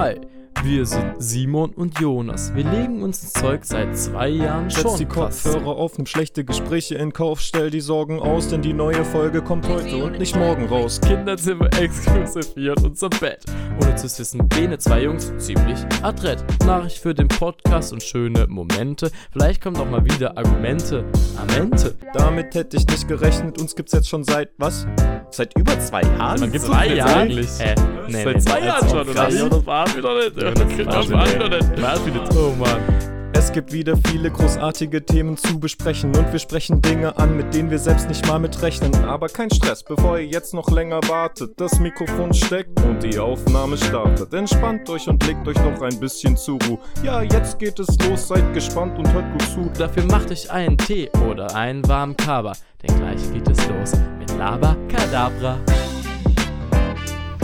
Hi, wir sind Simon und Jonas. Wir legen uns ins Zeug seit zwei Jahren Setz schon. die Krass. Kopfhörer auf, nimm schlechte Gespräche in Kauf, stell die Sorgen aus, denn die neue Folge kommt heute und nicht morgen raus. Kinderzimmer exklusiv hier in unserem Bett. Ohne zu wissen, bene zwei Jungs ziemlich adrett. Nachricht für den Podcast und schöne Momente. Vielleicht kommen auch mal wieder Argumente. Amente. Damit hätte ich nicht gerechnet, uns gibt's jetzt schon seit, was? Seit über zwei Jahren? Man gibt's Zwei uns jetzt Jahre? eigentlich? Hä? Nee, Seit nee, zwei nee, Jahren das schon, oder? Ja, das war wieder nicht. Ja, Das das geht war das schon war nicht. wieder nicht. Oh Mann. Es gibt wieder viele großartige Themen zu besprechen und wir sprechen Dinge an, mit denen wir selbst nicht mal mitrechnen. Aber kein Stress, bevor ihr jetzt noch länger wartet. Das Mikrofon steckt und die Aufnahme startet. Entspannt euch und legt euch noch ein bisschen zur Ruhe. Ja, jetzt geht es los, seid gespannt und hört gut zu. Dafür macht euch einen Tee oder einen warmen Kaba, denn gleich geht es los mit Laba Kadabra.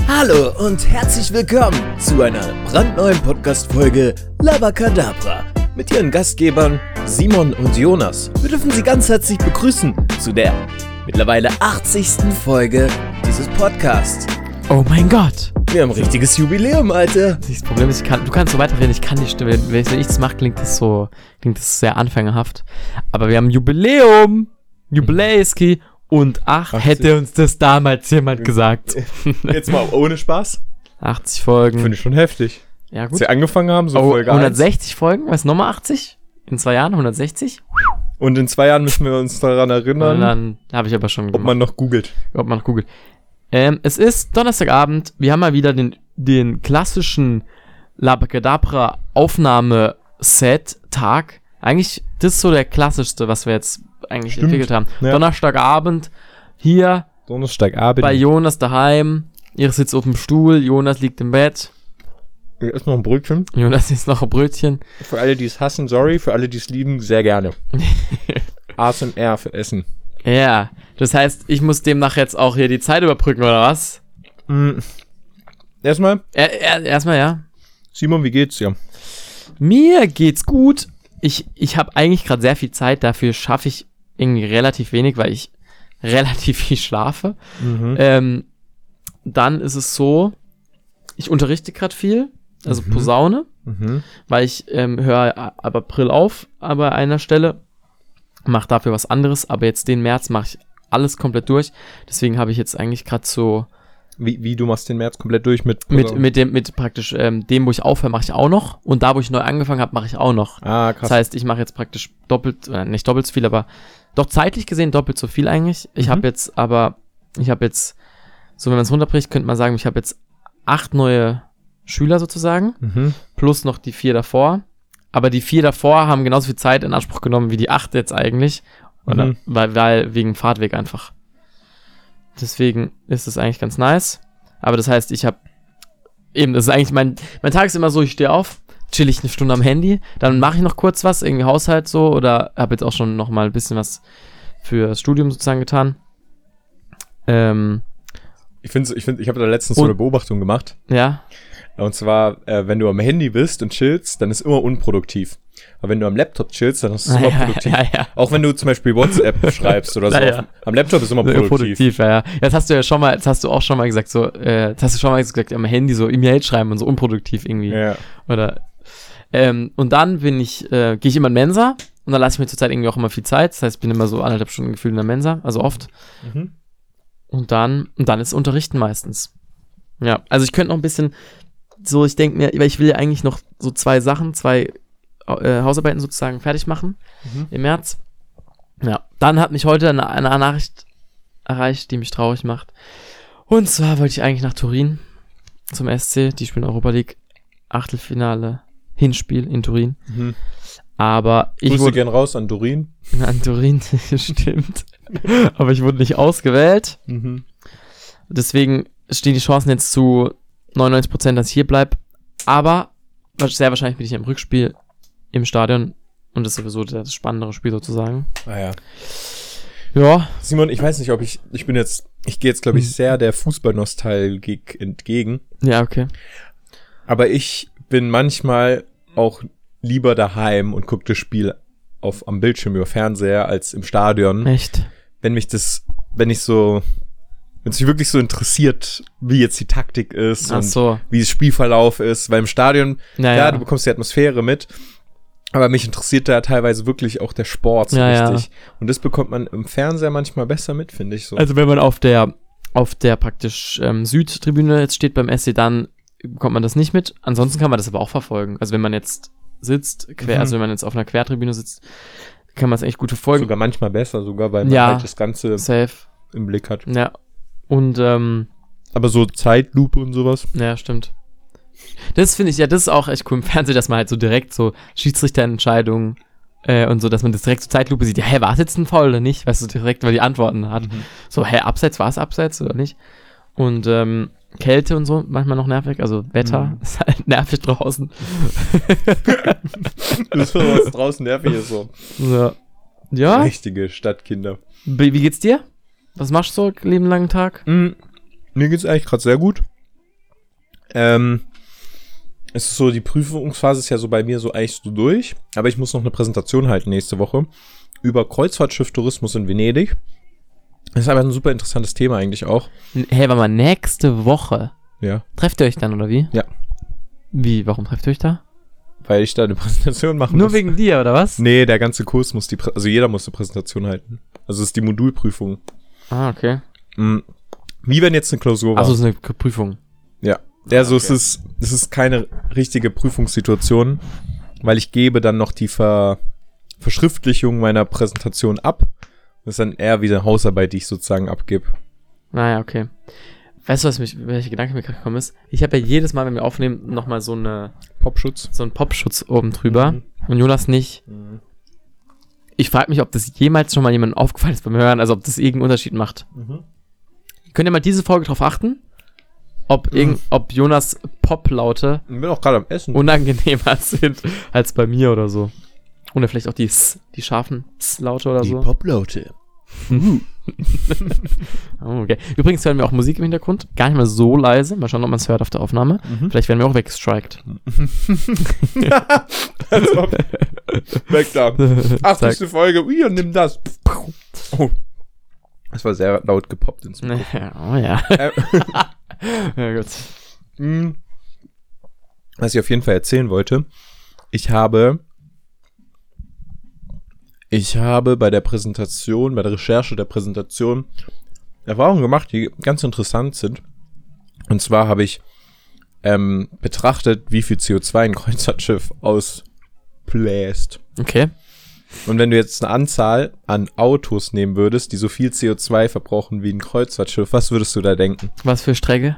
Hallo und herzlich willkommen zu einer brandneuen Podcast-Folge Labacadabra mit ihren Gastgebern Simon und Jonas. Wir dürfen Sie ganz herzlich begrüßen zu der mittlerweile 80. Folge dieses Podcasts. Oh mein Gott! Wir haben ein richtiges Jubiläum, Alter. Das Problem ist, ich kann, du kannst so weiterreden, ich kann die Stimme. Wenn wenn ich das mache, klingt das so, klingt das sehr anfängerhaft. Aber wir haben Jubiläum! Jubiläiski! Und ach, 80. hätte uns das damals jemand gesagt. Jetzt mal ohne Spaß. 80 Folgen. Finde ich schon heftig. ja, Als gut. wir angefangen haben, so Oh, Folge 1. 160 Folgen? Was, nochmal 80? In zwei Jahren 160? Und in zwei Jahren müssen wir uns daran Und erinnern, dann habe ich aber schon ob gemacht. man noch googelt. ob man googelt. Ähm, es ist Donnerstagabend. Wir haben mal wieder den, den klassischen Labakadabra Aufnahme-Set-Tag. Eigentlich, das ist so der klassischste, was wir jetzt eigentlich Stimmt. entwickelt haben. Ja. Donnerstagabend hier Donnerstagabend. bei Jonas daheim. Ihr sitzt auf dem Stuhl, Jonas liegt im Bett. ist noch ein Brötchen. Jonas isst noch ein Brötchen. Für alle, die es hassen, sorry. Für alle, die es lieben, sehr gerne. ASMR für Essen. Ja, das heißt, ich muss demnach jetzt auch hier die Zeit überbrücken, oder was? Mm. Erstmal, Er, er, erstmal, ja. Simon, wie geht's dir? Mir geht's gut. Ich, ich habe eigentlich gerade sehr viel Zeit. Dafür schaffe ich irgendwie relativ wenig, weil ich relativ viel schlafe. Mhm. Ähm, dann ist es so, ich unterrichte gerade viel, also Mhm. Posaune, Mhm. weil ich ähm, höre ab April auf, aber an einer Stelle mache dafür was anderes. Aber jetzt den März mache ich alles komplett durch. Deswegen habe ich jetzt eigentlich gerade so Wie, wie, du machst den März komplett durch mit... mit, mit dem, mit praktisch ähm, dem, wo ich aufhöre, mache ich auch noch. Und da, wo ich neu angefangen habe, mache ich auch noch. Ah, krass. Das heißt, ich mache jetzt praktisch doppelt, äh, nicht doppelt so viel, aber doch zeitlich gesehen doppelt so viel eigentlich. Ich Mhm. habe jetzt aber, ich habe jetzt, so wenn man es runterbricht, könnte man sagen, ich habe jetzt acht neue Schüler sozusagen, mhm. plus noch die vier davor. Aber die vier davor haben genauso viel Zeit in Anspruch genommen wie die acht jetzt eigentlich. Oder, Mhm. weil, weil wegen Fahrtweg einfach. Deswegen ist es eigentlich ganz nice. Aber das heißt, ich habe eben, das ist eigentlich mein, mein Tag ist immer so, ich stehe auf, chill ich eine Stunde am Handy, dann mache ich noch kurz was, irgendwie Haushalt so, oder habe jetzt auch schon noch mal ein bisschen was für das Studium sozusagen getan. Ähm, Ich finde, ich, find, ich habe da letztens so eine Beobachtung gemacht. ja, Und zwar, äh, wenn du am Handy bist und chillst, dann ist immer unproduktiv. Aber wenn du am Laptop chillst, dann ist es immer ja, produktiv. ja, ja. Auch wenn du zum Beispiel WhatsApp schreibst oder so. Ja. Am Laptop ist immer Sehr produktiv. produktiv, ja, ja. Jetzt hast du ja schon mal, jetzt hast du auch schon mal gesagt, so, äh, jetzt hast du schon mal gesagt, am Handy so E-Mail schreiben und so unproduktiv irgendwie. Ja. Oder ähm, und dann bin ich, äh, gehe ich immer in Mensa und dann lasse ich mir zurzeit irgendwie auch immer viel Zeit. Das heißt, ich bin immer so anderthalb Stunden gefühlt in der Mensa, also oft. Mhm. Und dann, und dann ist Unterrichten meistens. Ja, also ich könnte noch ein bisschen, so, ich denke mir, weil ich will ja eigentlich noch so zwei Sachen, zwei äh, Hausarbeiten sozusagen fertig machen Mhm. im März. Ja, dann hat mich heute eine, eine Nachricht erreicht, die mich traurig macht. Und zwar wollte ich eigentlich nach Turin zum SC, die spielen Europa League Achtelfinale Hinspiel in Turin. Mhm. Aber ich Grüße wurde gern raus an Dorin. an Turin, stimmt. Aber ich wurde nicht ausgewählt. Mhm. Deswegen stehen die Chancen jetzt zu 99%, dass ich hier bleibe. Aber sehr wahrscheinlich bin ich im Rückspiel im Stadion. Und das ist sowieso das spannendere Spiel sozusagen. Ah ja. Ja, Simon, ich weiß nicht, ob ich, ich bin jetzt, ich gehe jetzt, glaube ich, Hm. sehr der Fußballnostalgik entgegen. ja, okay. Aber ich bin manchmal auch lieber daheim und gucke das Spiel auf, am Bildschirm über Fernseher als im Stadion. Echt. Wenn mich das, wenn ich so, Wenn es dich wirklich so interessiert, wie jetzt die Taktik ist Ach und so. wie das Spielverlauf ist. Weil im Stadion, Ja, ja, ja. du bekommst die Atmosphäre mit. Aber mich interessiert da teilweise wirklich auch der Sport so Ja, ja. richtig. Und das bekommt man im Fernseher manchmal besser mit, finde ich so. Also wenn man auf der auf der praktisch ähm, Südtribüne jetzt steht beim SC, dann bekommt man das nicht mit. Ansonsten kann man das aber auch verfolgen. Also wenn man jetzt sitzt, quer, Mhm. also wenn man jetzt auf einer Quertribüne sitzt, kann man es echt gut verfolgen. sogar manchmal besser, sogar, weil man Ja. halt das Ganze Safe. im Blick hat. Ja. Und ähm, Aber so Zeitlupe und sowas. ja, stimmt. Das finde ich, ja, das ist auch echt cool im Fernsehen, dass man halt so direkt so Schiedsrichterentscheidungen äh, und so, dass man das direkt zur Zeitlupe sieht. Ja, hä, war es jetzt ein Foul oder nicht? Weißt du, direkt, weil die Antworten hat. So, hä, abseits, war es abseits oder nicht? Und ähm, Kälte und so, manchmal noch nervig. Also Wetter Mhm. ist halt nervig draußen. Das ist was draußen nervig ist so. Ja. Ja, Richtige Stadtkinder. wie, wie geht's dir? Was machst du so leben langen Tag? Mhm. Mir geht's eigentlich gerade sehr gut. Ähm, es ist so, die Prüfungsphase ist ja so bei mir so eigentlich so durch. Aber ich muss noch eine Präsentation halten nächste Woche über Kreuzfahrtschiff-Tourismus in Venedig. Das ist aber ein super interessantes Thema eigentlich auch. Hey, warte mal, nächste Woche. Ja. Trefft ihr euch dann, oder wie? Ja. Wie, warum trefft ihr euch da? Weil ich da eine Präsentation machen Nur muss. wegen dir, oder was? Nee, der ganze Kurs muss die, Prä also jeder muss eine Präsentation halten. Also es ist die Modulprüfung. Ah, okay. Mhm. Wie wenn jetzt eine Klausur war. Also es ist eine Prüfung. Ja. Ja, so okay. es ist es ist keine richtige Prüfungssituation, weil ich gebe dann noch die Ver Verschriftlichung meiner Präsentation ab. Das ist dann eher wie eine Hausarbeit, die ich sozusagen abgebe. Naja, okay. Weißt du, was mich, welcher Gedanke mir gerade gekommen ist? Ich habe ja jedes Mal, wenn wir aufnehmen, nochmal so eine, Popschutz. so einen Popschutz oben drüber. Mhm. Und Jonas nicht. Ich frage mich, ob das jemals schon mal jemandem aufgefallen ist beim Hören, also ob das irgendeinen Unterschied macht. Könnt ihr mal diese Folge drauf achten? Ob, Mhm. irgend, ob Jonas Poplaute Ich bin auch gerade am Essen. unangenehmer sind als bei mir oder so. Oder vielleicht auch die S, die scharfen S-Laute oder so. Poplaute. Oh, okay. Übrigens hören wir auch Musik im Hintergrund. Gar nicht mal so leise. Mal schauen, ob man es hört auf der Aufnahme. Mhm. Vielleicht werden wir auch weggestrikt. Als ob. Weg da. 80. Zack. Folge. Ui, und nimm das. Oh. Das war sehr laut gepoppt ins Mikrofon. oh ja. Äh, ja, gut. Mm. Was ich auf jeden Fall erzählen wollte, ich habe, ich habe bei der Präsentation, bei der Recherche der Präsentation Erfahrungen gemacht, die ganz interessant sind. Und zwar habe ich ähm, betrachtet, wie viel CO2 ein Kreuzfahrtschiff ausbläst. Okay. Und wenn du jetzt eine Anzahl an Autos nehmen würdest, die so viel CO2 verbrauchen wie ein Kreuzfahrtschiff, was würdest du da denken? Was für Strecke?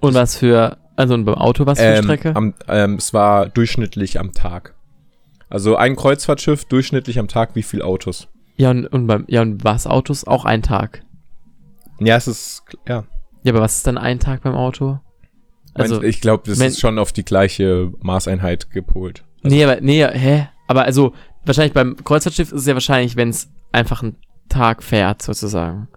Und was für, also beim Auto was für Ähm, Strecke? Am, ähm, es war durchschnittlich am Tag. Also ein Kreuzfahrtschiff durchschnittlich am Tag wie viel Autos? ja, und, und beim, ja, und was Autos? Auch ein Tag. Ja, es ist, ja. Ja, aber was ist dann ein Tag beim Auto? Also, Also, ich glaube, das ist schon auf die gleiche Maßeinheit gepolt. nee, aber, nee, hä? Aber also, wahrscheinlich beim Kreuzfahrtschiff ist es ja wahrscheinlich, wenn es einfach einen Tag fährt, sozusagen.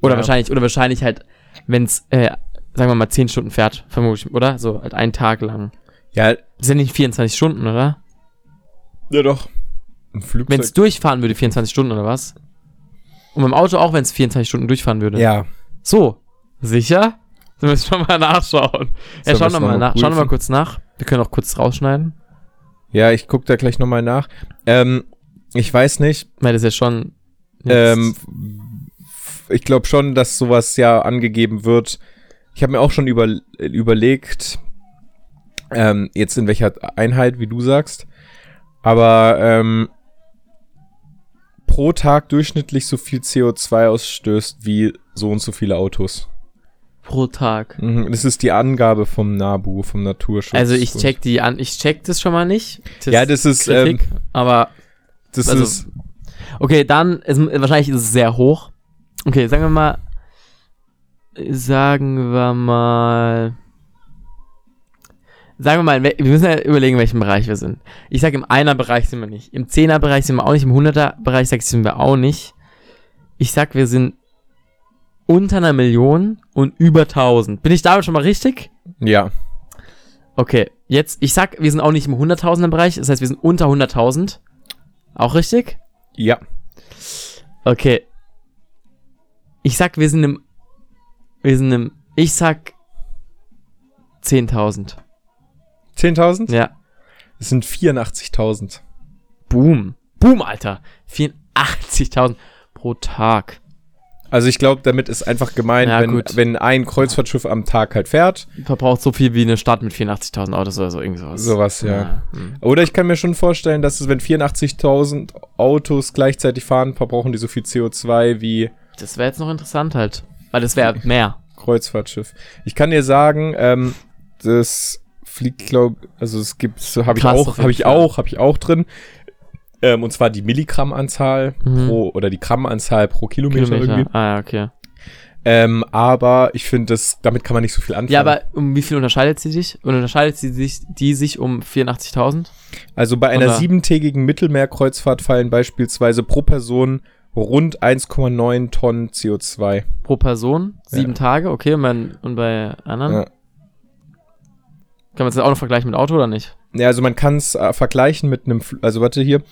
Oder Ja. wahrscheinlich, oder wahrscheinlich halt, wenn es, äh, sagen wir mal, 10 Stunden fährt, vermutlich, oder? So, halt einen Tag lang. Ja, Das sind nicht 24 Stunden, oder? ja doch. Ein Flugzeug. Wenn es durchfahren würde, 24 Stunden, oder was? Und beim Auto auch, wenn es 24 Stunden durchfahren würde. ja. So, sicher? Wir müssen schon mal nachschauen. Ja, schauen wir mal nach. Schauen wir mal kurz nach. Wir können auch kurz rausschneiden. Ja, ich gucke da gleich nochmal nach. Ähm, ich weiß nicht. Weil das ist ja schon. Ähm, ich glaube schon, dass sowas ja angegeben wird. Ich habe mir auch schon über, überlegt, ähm, jetzt in welcher Einheit, wie du sagst. Aber ähm, pro Tag durchschnittlich so viel CO2 ausstößt wie so und so viele Autos. Pro Tag. Mhm, Das ist die Angabe vom NABU, vom Naturschutz. Also ich check die an, ich check das schon mal nicht. Ja, das ist, Kritik, aber Das also- ist, okay, dann ist, wahrscheinlich ist es sehr hoch. Okay, sagen wir mal, sagen wir mal, sagen wir mal, wir müssen ja überlegen, in welchem Bereich wir sind. Ich sage, im Einer-Bereich sind wir nicht. Im Zehner-Bereich sind wir auch nicht. Im Hunderter-Bereich sag ich, sind wir auch nicht. Ich sag, wir sind unter einer Million und über 1000. Bin ich damit schon mal richtig? ja. Okay, jetzt, ich sag, wir sind auch nicht im Hunderttausender-Bereich. Das heißt, wir sind unter 100.000. Auch richtig? Ja. Okay. Ich sag, wir sind im Wir sind im, ich sag 10.000. 10.000? Ja. Es sind 84.000. Boom. Boom, Alter. 84.000 pro Tag. Also ich glaube, damit ist einfach gemeint, Ja, wenn, gut. wenn ein Kreuzfahrtschiff am Tag halt fährt, Verbraucht so viel wie eine Stadt mit 84.000 Autos oder so, irgendwie sowas. sowas, ja. hm. Oder ich kann mir schon vorstellen, dass es, wenn 84.000 Autos gleichzeitig fahren, verbrauchen die so viel CO2 wie Das wäre jetzt noch interessant halt. Weil das wäre mehr. Kreuzfahrtschiff. Ich kann dir sagen, ähm, das fliegt, glaube also es gibt, so habe ich auch, habe ich auch, habe ich auch drin. Ähm, und zwar die Milligrammanzahl Mhm. pro oder die Grammanzahl pro Kilometer, Kilometer. irgendwie. Ah, ja, okay. Ähm, aber ich finde, damit kann man nicht so viel anfangen. Ja, aber um wie viel unterscheidet sie sich? Und unterscheidet sie sich, die sich um 84.000? Also bei einer Oder- siebentägigen Mittelmeerkreuzfahrt fallen beispielsweise pro Person rund 1,9 Tonnen CO2. Pro Person? Sieben Ja. Tage? Okay, und bei, und bei anderen? Ja. Kann man das auch noch vergleichen mit Auto oder nicht? Ja, also man kann es äh, vergleichen mit einem, Fl- also warte hier,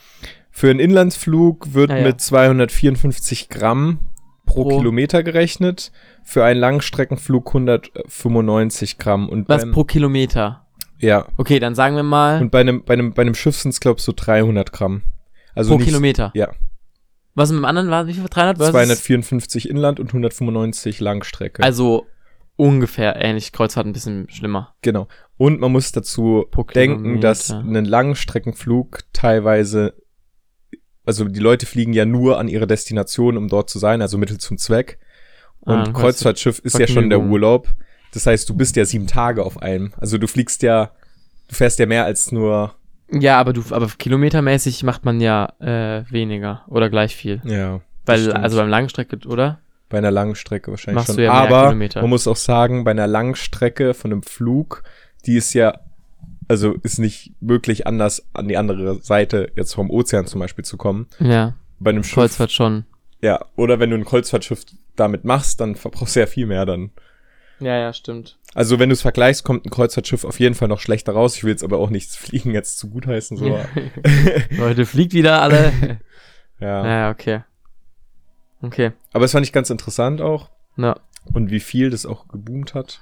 für einen Inlandsflug wird Ja, ja. mit 254 Gramm pro, Pro- Kilometer gerechnet, für einen Langstreckenflug 195 Gramm. Und Was beim, pro Kilometer? ja, Okay, dann sagen wir mal und bei einem, bei einem, bei einem Schiff sind es, glaube ich, so 300 Gramm. Also pro nicht, Kilometer. Ja, Was mit dem anderen war? Wie viel? 300 versus? 254 Inland und 195 Langstrecke. Also ungefähr ähnlich. Kreuzfahrt ein bisschen schlimmer. Genau. Und man muss dazu Pro denken, Kilometer. dass ein Langstreckenflug teilweise, also die Leute fliegen ja nur an ihre Destination, um dort zu sein, also Mittel zum Zweck. Ah, Und du, Kreuzfahrtschiff ist ja schon der. Urlaub. Das heißt, du bist ja sieben Tage auf einem. Also du fliegst ja, du fährst ja mehr als nur, Ja, aber du, aber kilometermäßig macht man ja äh, weniger oder gleich viel. ja. Weil, stimmt. also beim Langstrecke, oder? Bei einer langen Strecke wahrscheinlich Machst schon. du ja mehr Aber Kilometer. man muss auch sagen, bei einer langen Strecke von einem Flug, die ist ja, also ist nicht möglich anders an die andere Seite jetzt vom Ozean zum Beispiel zu kommen. Ja, Bei einem Schiff Kreuzfahrt schon. Ja, oder wenn du ein Kreuzfahrtschiff damit machst, dann verbrauchst du ja viel mehr dann. Ja, ja, stimmt. Also wenn du es vergleichst, kommt ein Kreuzfahrtschiff auf jeden Fall noch schlechter raus. Ich will jetzt aber auch nichts Fliegen jetzt zu gutheißen. So. Leute, fliegt wieder alle. ja. ja, okay. Okay. Aber es fand ich ganz interessant auch. Na, Und wie viel das auch geboomt hat.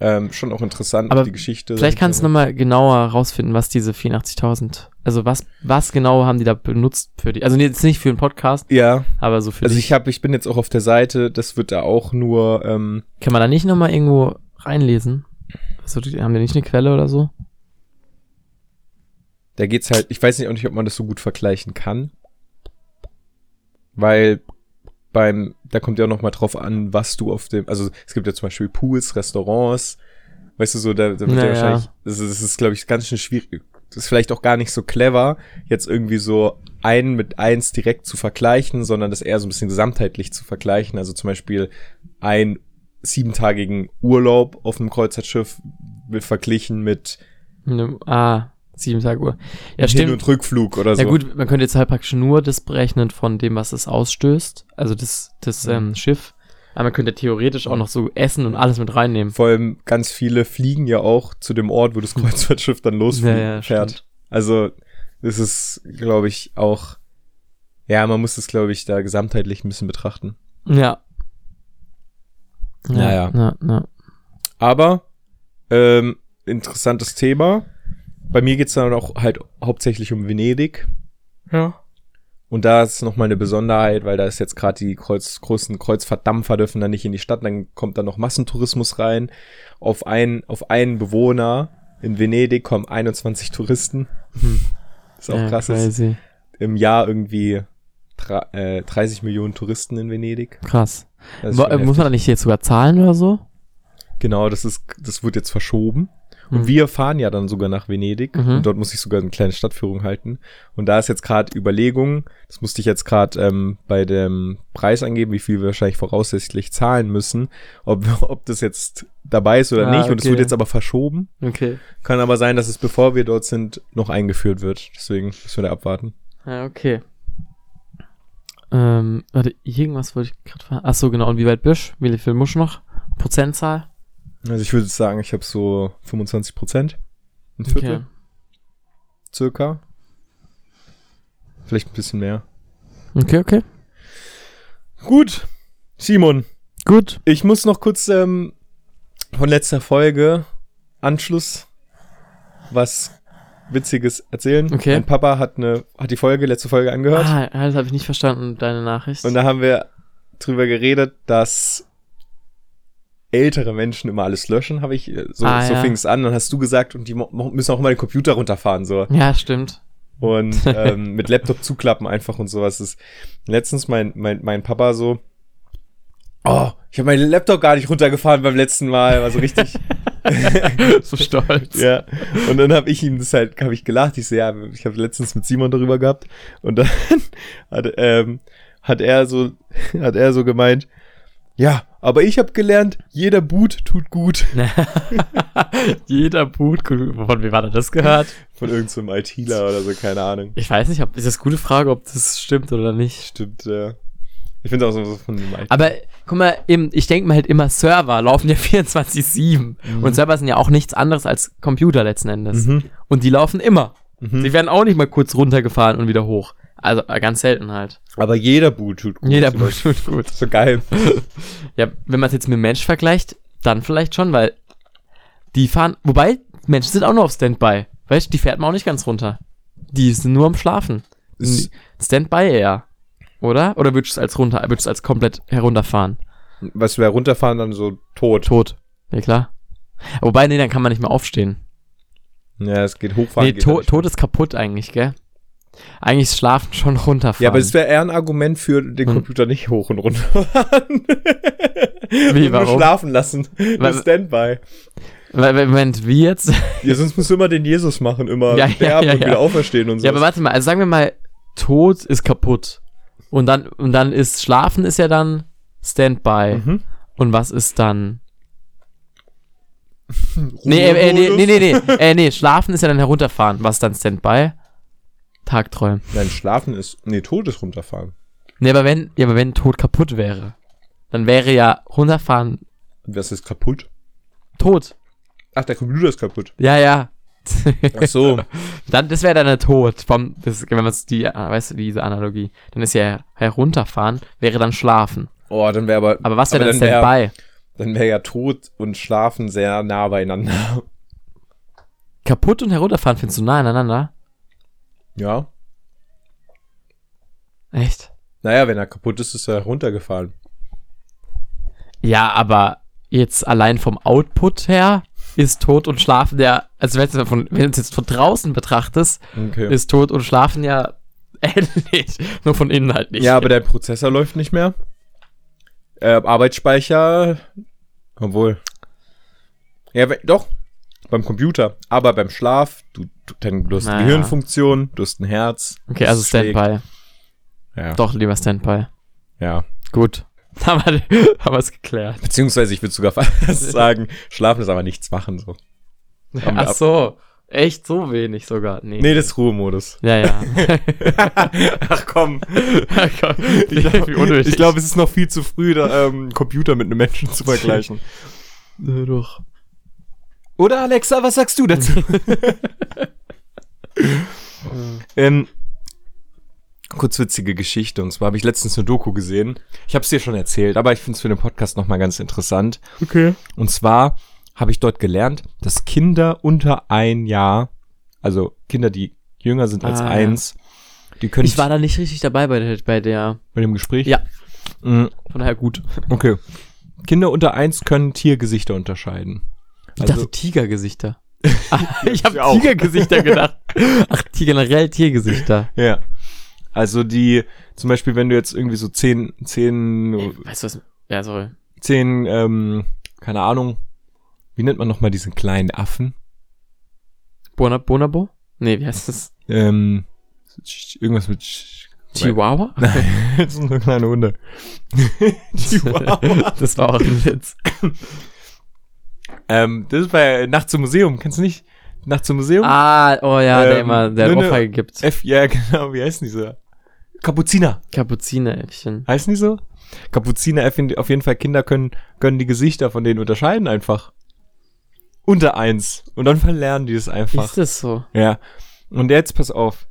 Ähm, schon auch interessant, Aber die Geschichte. vielleicht kannst du nochmal genauer rausfinden, was diese 84.000, also was, was genau haben die da benutzt für die, also jetzt nicht für den Podcast, Ja, aber so für also dich. ich habe, ich bin jetzt auch auf der Seite, das wird da auch nur, ähm, Kann man da nicht nochmal irgendwo reinlesen? Also, die, haben die nicht eine Quelle oder so? da geht's halt, ich weiß nicht auch nicht, ob man das so gut vergleichen kann. Weil beim, da kommt ja auch noch mal drauf an, was du auf dem, also es gibt ja zum Beispiel Pools, Restaurants, weißt du so, da, da wird ja, Ja, wahrscheinlich, das ist, das ist glaube ich, ganz schön schwierig, das ist vielleicht auch gar nicht so clever, jetzt irgendwie so einen mit eins direkt zu vergleichen, sondern das eher so ein bisschen gesamtheitlich zu vergleichen, also zum Beispiel ein siebentagigen Urlaub auf einem Kreuzfahrtschiff wird verglichen mit Ne, Ah, sieben Tage Uhr. Ja, Hin- stimmt. und Rückflug oder so. Ja gut, man könnte jetzt halt praktisch nur das berechnen von dem, was es ausstößt, also das, das Mhm. ähm, Schiff. Aber man könnte theoretisch auch noch so Essen und alles mit reinnehmen. Vor allem ganz viele fliegen ja auch zu dem Ort, wo das Kreuzfahrtschiff dann losfährt. Ja, ja, stimmt. Also, das ist, glaube ich, auch, ja, man muss es, glaube ich, da gesamtheitlich ein bisschen betrachten. Ja. Naja. Ja, ja. Aber, ähm, interessantes Thema. Bei mir geht's dann auch halt hauptsächlich um Venedig. ja. Und da ist nochmal eine Besonderheit, weil da ist jetzt gerade die Kreuz, großen Kreuzfahrtdampfer dürfen dann nicht in die Stadt, dann kommt dann noch Massentourismus rein. Auf einen, auf einen Bewohner in Venedig kommen 21 Touristen. Hm. ist auch ja, krass. Crazy. Im Jahr irgendwie äh, 30 Millionen Touristen in Venedig. Krass. Äh, muss man heftig. da nicht jetzt sogar zahlen oder so? Genau, das ist, das wird jetzt verschoben. Und Hm. wir fahren ja dann sogar nach Venedig Mhm. und dort muss ich sogar eine kleine Stadtführung halten. Und da ist jetzt gerade Überlegung, das musste ich jetzt gerade ähm, bei dem Preis angeben, wie viel wir wahrscheinlich voraussichtlich zahlen müssen, ob, ob das jetzt dabei ist oder Ah, nicht. Und es okay. wird jetzt aber verschoben. Okay. Kann aber sein, dass es bevor wir dort sind, noch eingeführt wird. Deswegen müssen wir da abwarten. Ja, okay. Ähm, warte, irgendwas wollte ich gerade fragen. Ach so, genau. Und wie weit bist? Wie viel musst du noch? Prozentzahl? Also ich würde sagen, ich habe so 25 Prozent. Ein Viertel Okay. circa. Vielleicht ein bisschen mehr. Okay, okay. Gut. Simon, Gut. Ich muss noch kurz ähm, von letzter Folge Anschluss was Witziges erzählen. Okay. Mein Papa hat eine hat die Folge letzte Folge angehört Ah, das habe ich nicht verstanden, deine Nachricht. und da haben wir drüber geredet, dass ältere Menschen immer alles löschen, habe ich äh, so Ah, so ja. fing es an. Dann hast du gesagt und die müssen auch immer den Computer runterfahren so ja, stimmt. und ähm, mit Laptop zuklappen einfach und sowas. Das ist letztens mein mein mein Papa so Oh, ich habe meinen Laptop gar nicht runtergefahren beim letzten Mal, war so richtig so stolz. Ja, und dann habe ich ihm das halt, habe ich gelacht. Ich so, ja, ich habe letztens mit Simon darüber gehabt und dann hat, ähm, hat er so, hat er so gemeint, ja, aber ich habe gelernt, jeder Boot tut gut. Jeder Boot, von wem hat er das gehört? Von irgendeinem so ITler oder so, keine Ahnung. Ich weiß nicht, ob, ist das eine gute Frage, ob das stimmt oder nicht. Stimmt, ja. Ich finde auch so von dem IT. Aber guck mal, eben, ich denke mir halt immer, Server laufen ja 24-7. Und Server sind ja auch nichts anderes als Computer letzten Endes. Mhm. Und die laufen immer. Mhm. Die werden auch nicht mal kurz runtergefahren und wieder hoch. Also äh, ganz selten halt. Aber jeder Boot tut gut. Jeder Boot tut gut. So geil. Ja, wenn man es jetzt mit Mensch vergleicht, dann vielleicht schon, weil die fahren, wobei Menschen sind auch nur auf Standby. Weißt du, die fährt man auch nicht ganz runter. Die sind nur am Schlafen. Standby eher. Oder? Oder würdest du es als runter, würdest du es als komplett herunterfahren? Was wir runterfahren, dann so tot. Tot. Ja, klar. Wobei, nee, dann kann man nicht mehr aufstehen. Ja, es geht hochfahren. nee, geht to tot ist kaputt eigentlich, gell? Eigentlich ist Schlafen schon runterfahren. Ja, aber es wäre eher ein Argument für den Hm. Computer nicht hoch und runter fahren. Wie, Und Nur warum? schlafen lassen. Weil- Standby. Weil, Moment, wie jetzt? Ja, sonst musst du immer den Jesus machen, immer Ja, sterben ja, und ja. wieder auferstehen und so. Ja, aber warte mal, also sagen wir mal, tot ist kaputt. Und dann, und dann ist Schlafen ist ja dann Standby. Mhm. Und was ist dann? Nee, äh, äh, nee, nee, nee, nee, äh, nee, Schlafen ist ja dann herunterfahren. Was ist dann Standby? Tagträumen. Nein, schlafen ist, nee, tot ist runterfahren. Nee, aber wenn, ja, aber wenn tot kaputt wäre, dann wäre ja runterfahren Was ist kaputt? tot. Ach, der Computer ist kaputt. Ja, ja. Ach so. Dann, das wäre dann der Tod. Vom, das, wenn man es die, ah, weißt du, diese Analogie. Dann ist ja herunterfahren, wäre dann schlafen. Oh, dann wäre aber, Aber was wäre Aber dann dann wär- Standby? dann wäre ja tot und schlafen sehr nah beieinander. Kaputt und herunterfahren findest du nah aneinander? Ja. Echt? Naja, wenn er kaputt ist, ist er runtergefahren. Ja, aber jetzt allein vom Output her ist Tod und Schlafen ja, also wenn du es von, wenn du es jetzt von draußen betrachtest, Okay. ist Tod und Schlafen ja ähnlich. Nur von innen halt nicht. ja, aber der Prozessor läuft nicht mehr. Äh, Arbeitsspeicher, obwohl. Ja, we- doch. Beim Computer. Aber beim Schlaf, du, du, du hast eine Naja. Gehirnfunktion, du hast ein Herz. Okay, also. Standby. Ja. Doch, lieber Standby. ja. Gut. Haben wir haben wir es geklärt. Beziehungsweise, ich würde sogar fast sagen, schlafen ist aber nichts machen so. Haben Ach so. Echt so wenig sogar. Nee. Nee, das ist Ruhemodus. Ja, ja. Ach komm. Gott, Ich glaube, glaub, es ist noch viel zu früh, da, ähm, Computer mit einem Menschen zu vergleichen. Doch. Oder Alexa, was sagst du dazu? ähm, kurzwitzige Geschichte. Und zwar habe ich letztens eine Doku gesehen. Ich habe es dir schon erzählt, aber ich finde es für den Podcast nochmal ganz interessant. Okay. Und zwar habe ich dort gelernt, dass Kinder unter ein Jahr, also Kinder, die jünger sind als Ah, eins, die können Ich war da nicht richtig dabei bei der, bei der. bei dem Gespräch. Ja. Mm, Von daher gut. Okay. Kinder unter eins können Tiergesichter unterscheiden. Ich Also- dachte Tigergesichter. Ich habe. Tigergesichter gedacht. Ach, Tier, generell Tiergesichter. Ja. Also die, zum Beispiel, wenn du jetzt irgendwie so zehn, zehn, Weißt du was? Ja, sorry. zehn, ähm, keine Ahnung, wie nennt man nochmal diesen kleinen Affen? Bona, Bonabo? Nee, wie heißt das? Ähm, irgendwas mit sch- Chihuahua? Nein, das sind nur kleine Hunde. Chihuahua. Das war auch ein Witz. Ähm, das ist bei Nacht zum Museum, kennst du nicht? Nacht zum Museum? Ah, oh ja, der Ähm, immer, der ne. Ohrfeige gibt. F, ja, genau, wie heißen die so? Kapuziner. Kapuzineräffchen. Heißen die so? Kapuziner, F, auf jeden Fall Kinder können, können die Gesichter von denen unterscheiden einfach. Unter eins. Und dann verlernen die es einfach. Ist das so? Ja. Und jetzt, pass auf.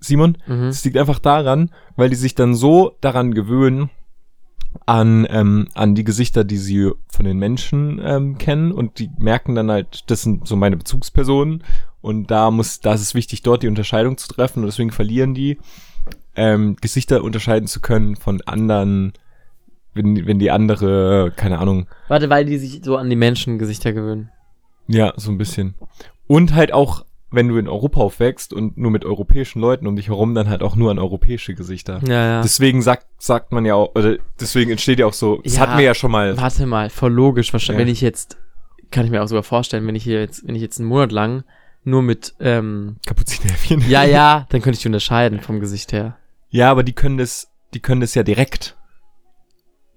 Simon, Mhm. es liegt einfach daran, weil die sich dann so daran gewöhnen, an, ähm, an die Gesichter, die sie von den Menschen ähm, kennen und die merken dann halt, das sind so meine Bezugspersonen und da muss, da ist es wichtig, dort die Unterscheidung zu treffen und deswegen verlieren die, ähm, Gesichter unterscheiden zu können von anderen, wenn, wenn die andere, keine Ahnung, Warte, weil die sich so an die Menschengesichter gewöhnen. ja, so ein bisschen. Und halt auch, wenn du in Europa aufwächst und nur mit europäischen Leuten um dich herum, dann halt auch nur an europäische Gesichter. Ja, ja. Deswegen sagt, sagt man ja auch, oder deswegen entsteht ja auch so, das Ja. hatten wir ja schon mal. Warte mal, voll logisch. Wahrscheinlich, Ja. wenn ich jetzt, kann ich mir auch sogar vorstellen, wenn ich hier jetzt, wenn ich jetzt einen Monat lang nur mit, ähm, Kapuzinerchen. ja, ja, dann könnte ich die unterscheiden vom Gesicht her. Ja, aber die können das, die können das ja direkt.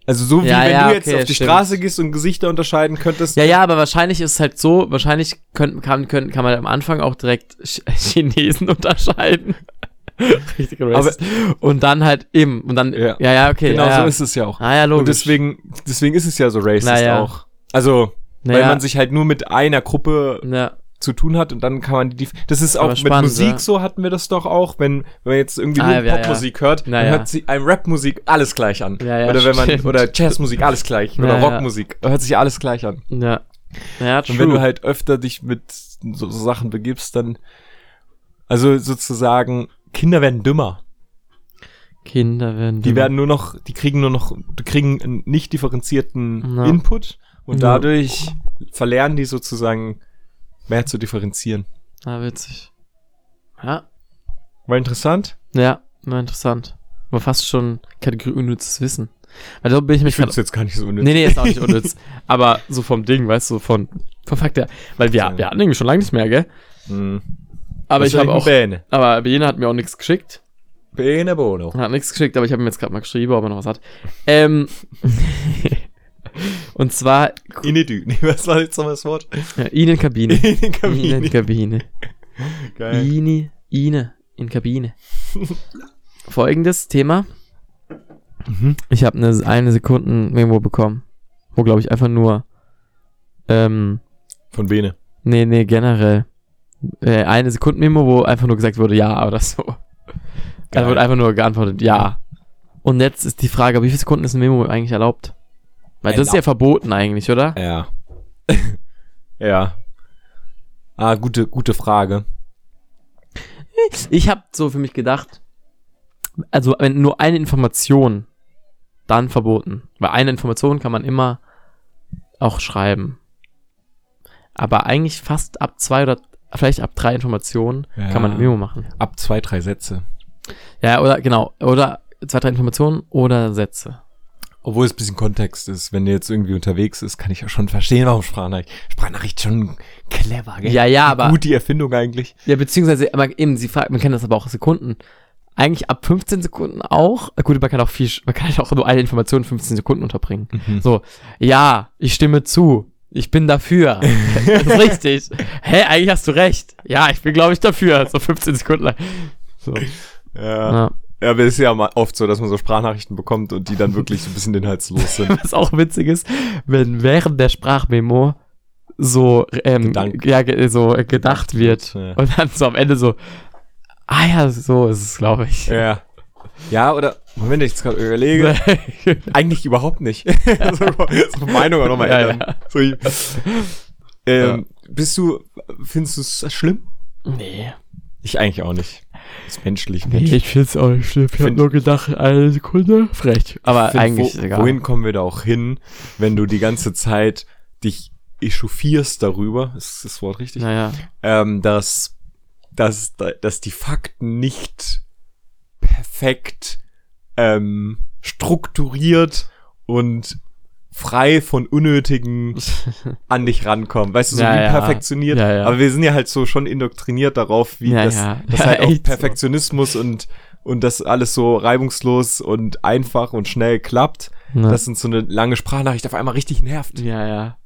Also so wie Ja, wenn ja, du jetzt okay, auf die stimmt. Straße gehst und Gesichter unterscheiden könntest. Ja, ja, aber wahrscheinlich ist es halt so, wahrscheinlich können, kann, können, kann man am Anfang auch direkt Ch Chinesen unterscheiden. Richtig racist. Und dann halt eben, und dann, ja, Ja. ja, okay. genau ja, so ist es ja auch. Ah ja, logisch. Und deswegen, deswegen ist es ja so racist Naja. auch. Also, weil man sich halt nur mit einer Gruppe zu tun hat und dann kann man die, das ist auch mit spannend, Musik ja. so hatten wir das doch auch, wenn, wenn man jetzt irgendwie Ah, ja, ja. Popmusik hört, Na dann ja. hört sie einem Rapmusik alles gleich an. Ja, ja, oder wenn man, stimmt. oder Jazzmusik alles gleich, Ja, oder ja. Rockmusik, hört sich alles gleich an. ja. Ja, true. Und wenn du halt öfter dich mit so, so Sachen begibst, dann, also sozusagen, Kinder werden dümmer. Kinder werden. Die werden nur noch, die kriegen nur noch, die kriegen einen nicht differenzierten Ja. Input und Ja. dadurch verlernen die sozusagen mehr zu differenzieren. Ah, witzig. Ja, War interessant? ja, war interessant. Aber fast schon Kategorie unnützes Wissen. Weil da bin ich mich gerade. jetzt gar nicht so unnötig. Nee, nee, ist auch nicht unnütz. aber so vom Ding, weißt du, von, von Fakt her. Weil wir, Ja. wir hatten irgendwie schon lange nicht mehr, gell? Mhm. Aber ich habe auch. Bene. Aber Bene hat mir auch nichts geschickt. Bene Bono. Hat nichts geschickt, aber ich habe ihm jetzt gerade mal geschrieben, ob er noch was hat. Ähm. und zwar Inedü. Nee, was war jetzt nochmal das Wort? ja, Ihnen Kabine. In. Kabine. Geil. Ine, Ine in Kabine. Folgendes Thema. Mhm. Ich habe eine eine Sekunden Memo bekommen, wo glaube ich einfach nur ähm Von Bene. nee, nee, generell äh, eine Sekunden Memo, wo einfach nur gesagt wurde ja oder so. Da wurde einfach nur geantwortet ja. Und jetzt ist die Frage, wie viele Sekunden ist ein Memo eigentlich erlaubt? Weil das ist ja verboten eigentlich, oder? Ja. ja. Ah, gute, gute Frage. Ich habe so für mich gedacht, also wenn nur eine Information, dann verboten. Weil eine Information kann man immer auch schreiben. Aber eigentlich fast ab zwei oder vielleicht ab drei Informationen Ja. kann man ein Memo machen. Ab zwei, drei Sätze. Ja, oder genau, oder zwei, drei Informationen oder Sätze. Obwohl es ein bisschen Kontext ist. Wenn der jetzt irgendwie unterwegs ist, kann ich ja schon verstehen, warum Sprachnachricht. Sprachnachricht schon clever, gell? Ja, ja, aber Gut, die Erfindung eigentlich. ja, beziehungsweise aber eben, sie fragt, man kennt das aber auch Sekunden. Eigentlich ab 15 Sekunden auch. Gut, man kann auch viel, man kann halt auch nur eine Information in 15 Sekunden unterbringen. Mhm. So, ja, ich stimme zu. Ich bin dafür. das ist richtig. Hä, eigentlich hast du recht. Ja, ich bin, glaube ich, dafür. So 15 Sekunden lang. So. Ja. Ja. Ja, aber es ist ja mal oft so, dass man so Sprachnachrichten bekommt und die dann wirklich so ein bisschen inhaltslos sind. Was auch witzig ist, wenn während der Sprachmemo so, ähm, Gedank. ja, so gedacht wird. Ja. Und dann so am Ende so, ah ja, so ist es, glaube ich. ja. Ja, oder, Moment, ich jetzt gerade überlege. Eigentlich überhaupt nicht. so, so Meinung auch nochmal Ja, ändern. ja. So, ähm, Bist du, findest du es schlimm? nee. Ich eigentlich auch nicht. Ist menschlich. Nee, Mensch. ich find's auch nicht schlimm. Ich hab nur gedacht, eine Sekunde. Frech. Aber Find, eigentlich wo, ist egal. Wohin kommen wir da auch hin, wenn du die ganze Zeit dich echauffierst darüber, ist das Wort richtig? Naja. ähm, dass, dass, dass die Fakten nicht perfekt ähm, strukturiert und frei von unnötigen an dich rankommen. Weißt du, so Ja, wie ja. perfektioniert. Ja. Aber wir sind ja halt so schon indoktriniert darauf, wie das, das halt auch echt so. Perfektionismus und, und das alles so reibungslos und einfach und schnell klappt. Ja. dass uns so eine lange Sprachnachricht auf einmal richtig nervt. ja, ja.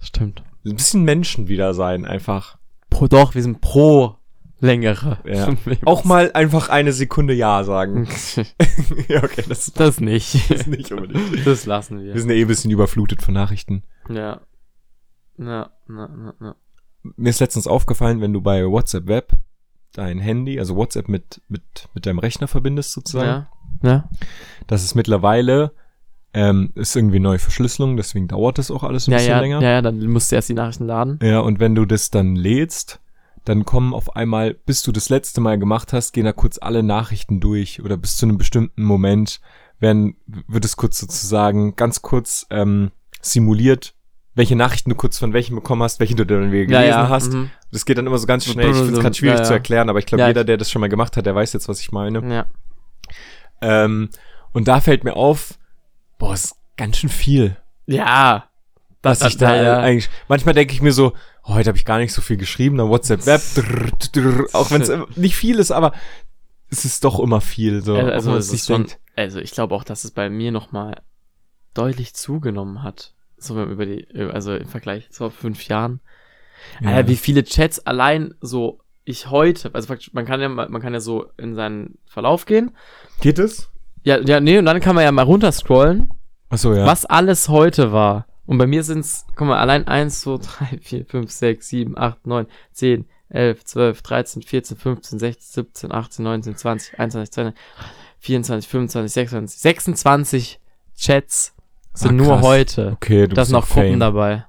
Stimmt. Ein bisschen Menschen wieder sein, einfach. Pro, doch, wir sind pro längere. Ja. Auch mal einfach eine Sekunde Ja sagen. ja, okay, das Das nicht. ist nicht unbedingt. Das lassen Wir wir. sind ja eh ein bisschen überflutet von Nachrichten. Ja. Ja, na, na, na. Mir ist letztens aufgefallen, wenn du bei WhatsApp Web dein Handy, also WhatsApp mit, mit, mit deinem Rechner verbindest sozusagen, Ja. Ja. dass es mittlerweile ähm, ist irgendwie neue Verschlüsselung, deswegen dauert das auch alles ein Ja, bisschen ja, länger. ja, ja, dann musst du erst die Nachrichten laden. Ja, und wenn du das dann lädst, dann kommen auf einmal, bis du das letzte Mal gemacht hast, gehen da kurz alle Nachrichten durch oder bis zu einem bestimmten Moment werden, wird es kurz sozusagen ganz kurz ähm, simuliert, welche Nachrichten du kurz von welchen bekommen hast, welche du dann wieder gelesen hast. mhm. Das geht dann immer so ganz schnell. Ich finde es ganz schwierig ja, zu ja. erklären, aber ich glaube, Ja, jeder, der das schon mal gemacht hat, der weiß jetzt, was ich meine. Ja. Ähm, und da fällt mir auf, boah, ist ganz schön viel. Ja. Das- ich da ja. eigentlich, manchmal denke ich mir so, heute habe ich gar nicht so viel geschrieben, dann WhatsApp Web, drrr, drrr, auch wenn es nicht viel ist, aber es ist doch immer viel, so. Also, also, schon, also ich glaube auch, dass es bei mir nochmal deutlich zugenommen hat. So über die, also im Vergleich zu vor fünf Jahren. Ja. Alter, wie viele Chats allein so ich heute, also praktisch, man kann ja man kann ja so in seinen Verlauf gehen. Geht es? Ja, ja, nee, und dann kann man ja mal runterscrollen, Achso, ja. was alles heute war. Und bei mir sind's, guck mal, allein 1, 2, 3, 4, 5, 6, 7, 8, 9, 10, 11, 12, 13, 14, 15, 16, 17, 18, 19, 20, 21, 22, 24, 25, 26, 26 Chats sind Ah, nur heute. Okay, du Da sind noch Gruppen Fame. dabei.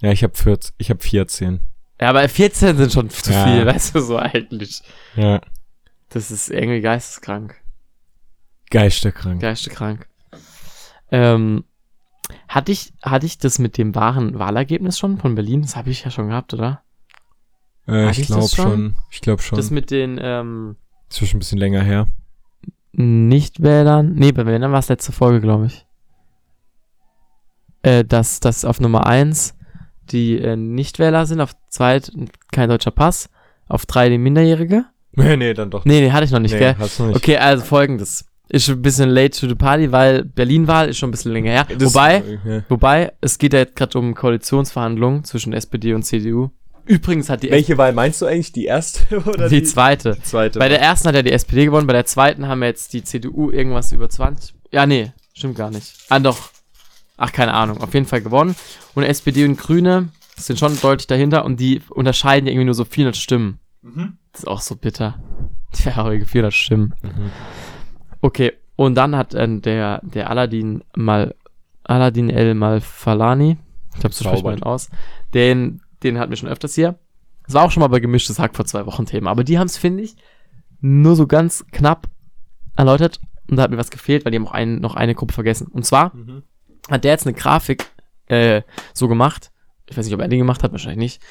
Ja, ich habe 14, ich habe 14. Ja, aber 14 sind schon zu Ja. viel, weißt du, so eigentlich. Ja. Das ist irgendwie geisteskrank. Geisterkrank. Geisteskrank. Ähm, hatte ich, hatte ich das mit dem wahren Wahlergebnis schon von Berlin? Das habe ich ja schon gehabt, oder? Äh, ich glaube das schon? schon? Ich glaube schon. Das mit den ähm, ist schon ein bisschen länger her. Nichtwählern. Nee, bei Wählern war es letzte Folge, glaube ich. Äh, dass, dass auf Nummer eins die äh, Nichtwähler sind, auf zweit kein deutscher Pass, auf drei die Minderjährige. Nee, nee, dann doch. Nee, nee, hatte ich noch nicht, nee, gell? hast du nicht. Okay, also folgendes. Ist schon ein bisschen late to the party, weil Berlin-Wahl ist schon ein bisschen länger her. Das- wobei, ja. wobei, es geht ja jetzt gerade um Koalitionsverhandlungen zwischen SPD und CDU. Übrigens hat die Welche Wahl meinst du eigentlich? Die erste oder die zweite. Die zweite. Bei der ersten hat ja die SPD gewonnen, bei der zweiten haben wir jetzt die CDU irgendwas über 20. Ja, nee, stimmt gar nicht. Ah, doch. Ach, keine Ahnung. Auf jeden Fall gewonnen. Und SPD und Grüne sind schon deutlich dahinter und die unterscheiden irgendwie nur so 400 Stimmen. Mhm. Das ist auch so bitter. Traurige 400 Stimmen. Mhm. Okay, und dann hat äh, der, der Aladdin mal, Aladdin El Malfalani, ich glaube, so spricht man ihn aus, den, den hatten wir schon öfters hier. Das war auch schon mal bei gemischtes Hack vor zwei Wochen Thema, aber die haben es, finde ich, nur so ganz knapp erläutert und da hat mir was gefehlt, weil die haben auch ein, noch eine Gruppe vergessen. Und zwar Mhm. hat der jetzt eine Grafik äh, so gemacht, ich weiß nicht, ob er die gemacht hat, wahrscheinlich nicht,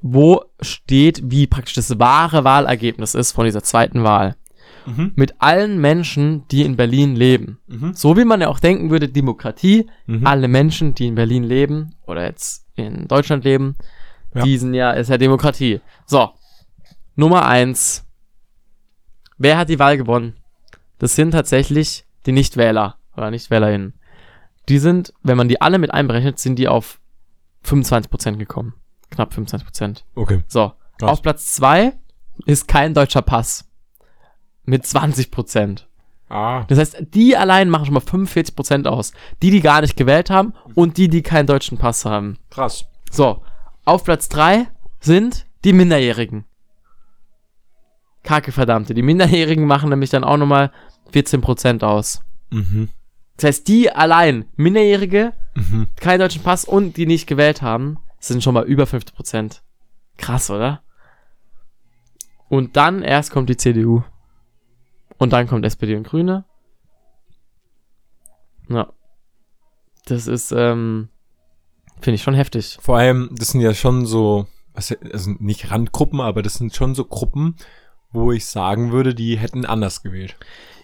wo steht, wie praktisch das wahre Wahlergebnis ist von dieser zweiten Wahl Mhm. mit allen Menschen, die in Berlin leben. Mhm. So wie man ja auch denken würde, Demokratie, Mhm. alle Menschen, die in Berlin leben oder jetzt in Deutschland leben, Ja. die sind ja, ist ja Demokratie. So, Nummer eins. Wer hat die Wahl gewonnen? Das sind tatsächlich die Nichtwähler oder NichtwählerInnen. Die sind, wenn man die alle mit einberechnet, sind die auf 25% gekommen. Knapp 25%. Okay. So, Krass. auf Platz zwei ist kein deutscher Pass. Mit 20%. Ah. Das heißt, die allein machen schon mal 45% aus. Die, die gar nicht gewählt haben und die, die keinen deutschen Pass haben. Krass. So, auf Platz 3 sind die Minderjährigen. Kacke verdammte. Die Minderjährigen machen nämlich dann auch nochmal 14% aus. Mhm. Das heißt, die allein, Minderjährige, Mhm. keinen deutschen Pass und die nicht gewählt haben, sind schon mal über 50%. Krass, oder? Und dann erst kommt die CDU. Und dann kommt SPD und Grüne. Ja. Das ist, ähm, finde ich schon heftig. Vor allem, das sind ja schon so, also nicht Randgruppen, aber das sind schon so Gruppen, wo ich sagen würde, die hätten anders gewählt.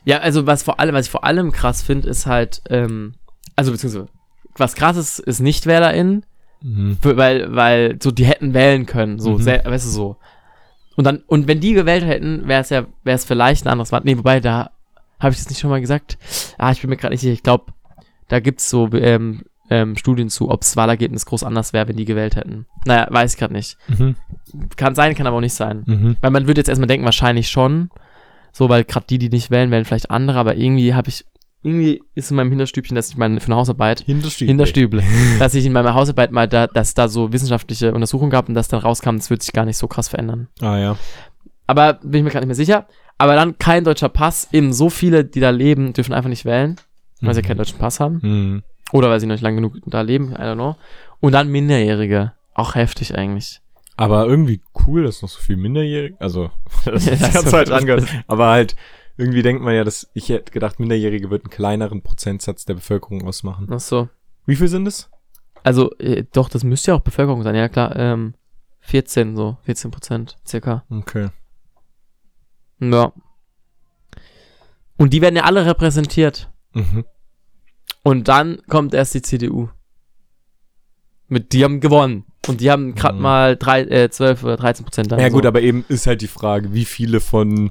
Ja, also was vor allem, was ich vor allem krass finde, ist halt, ähm, also beziehungsweise, was krass ist, ist NichtwählerInnen, Mhm. Weil, weil so die hätten wählen können, so, Mhm. sehr, weißt du so. Und dann, und wenn die gewählt hätten, wäre es ja, wäre es vielleicht ein anderes Land. Nee, wobei, da habe ich das nicht schon mal gesagt. Ah, ich bin mir gerade nicht sicher. Ich glaube, da gibt's so ähm, ähm, Studien zu, ob das Wahlergebnis groß anders wäre, wenn die gewählt hätten. Naja, weiß ich gerade nicht. Mhm. Kann sein, kann aber auch nicht sein. Mhm. Weil man würde jetzt erstmal denken, wahrscheinlich schon. So, weil gerade die, die nicht wählen, wählen vielleicht andere, aber irgendwie habe ich, irgendwie ist in meinem Hinterstübchen, dass ich meine, für eine Hausarbeit Hinterstübel. Hinterstüble. dass ich in meiner Hausarbeit mal da, dass da so wissenschaftliche Untersuchungen gab und dass dann rauskam, das wird sich gar nicht so krass verändern. Ah ja. Aber bin ich mir gerade nicht mehr sicher. Aber dann kein deutscher Pass. Eben so viele, die da leben, dürfen einfach nicht wählen, weil sie Mhm. keinen deutschen Pass haben. Mhm. Oder weil sie noch nicht lang genug da leben, I don't know. Und dann Minderjährige. Auch heftig eigentlich. Aber irgendwie cool, dass noch so viel Minderjährige, also, das ist das ganz ist falsch so- angehört. Aber halt, irgendwie denkt man ja, dass, ich hätte gedacht, Minderjährige wird einen kleineren Prozentsatz der Bevölkerung ausmachen. Ach so. Wie viel sind es? Also, äh, doch, das müsste ja auch Bevölkerung sein. Ja, klar. Ähm, 14 so. 14 Prozent circa. Okay. Ja. Und die werden ja alle repräsentiert. Mhm. Und dann kommt erst die CDU. Mit, die haben gewonnen. Und die haben gerade Mhm. mal drei, äh, 12 oder 13 Prozent. Ja gut, aber eben ist halt die Frage, wie viele von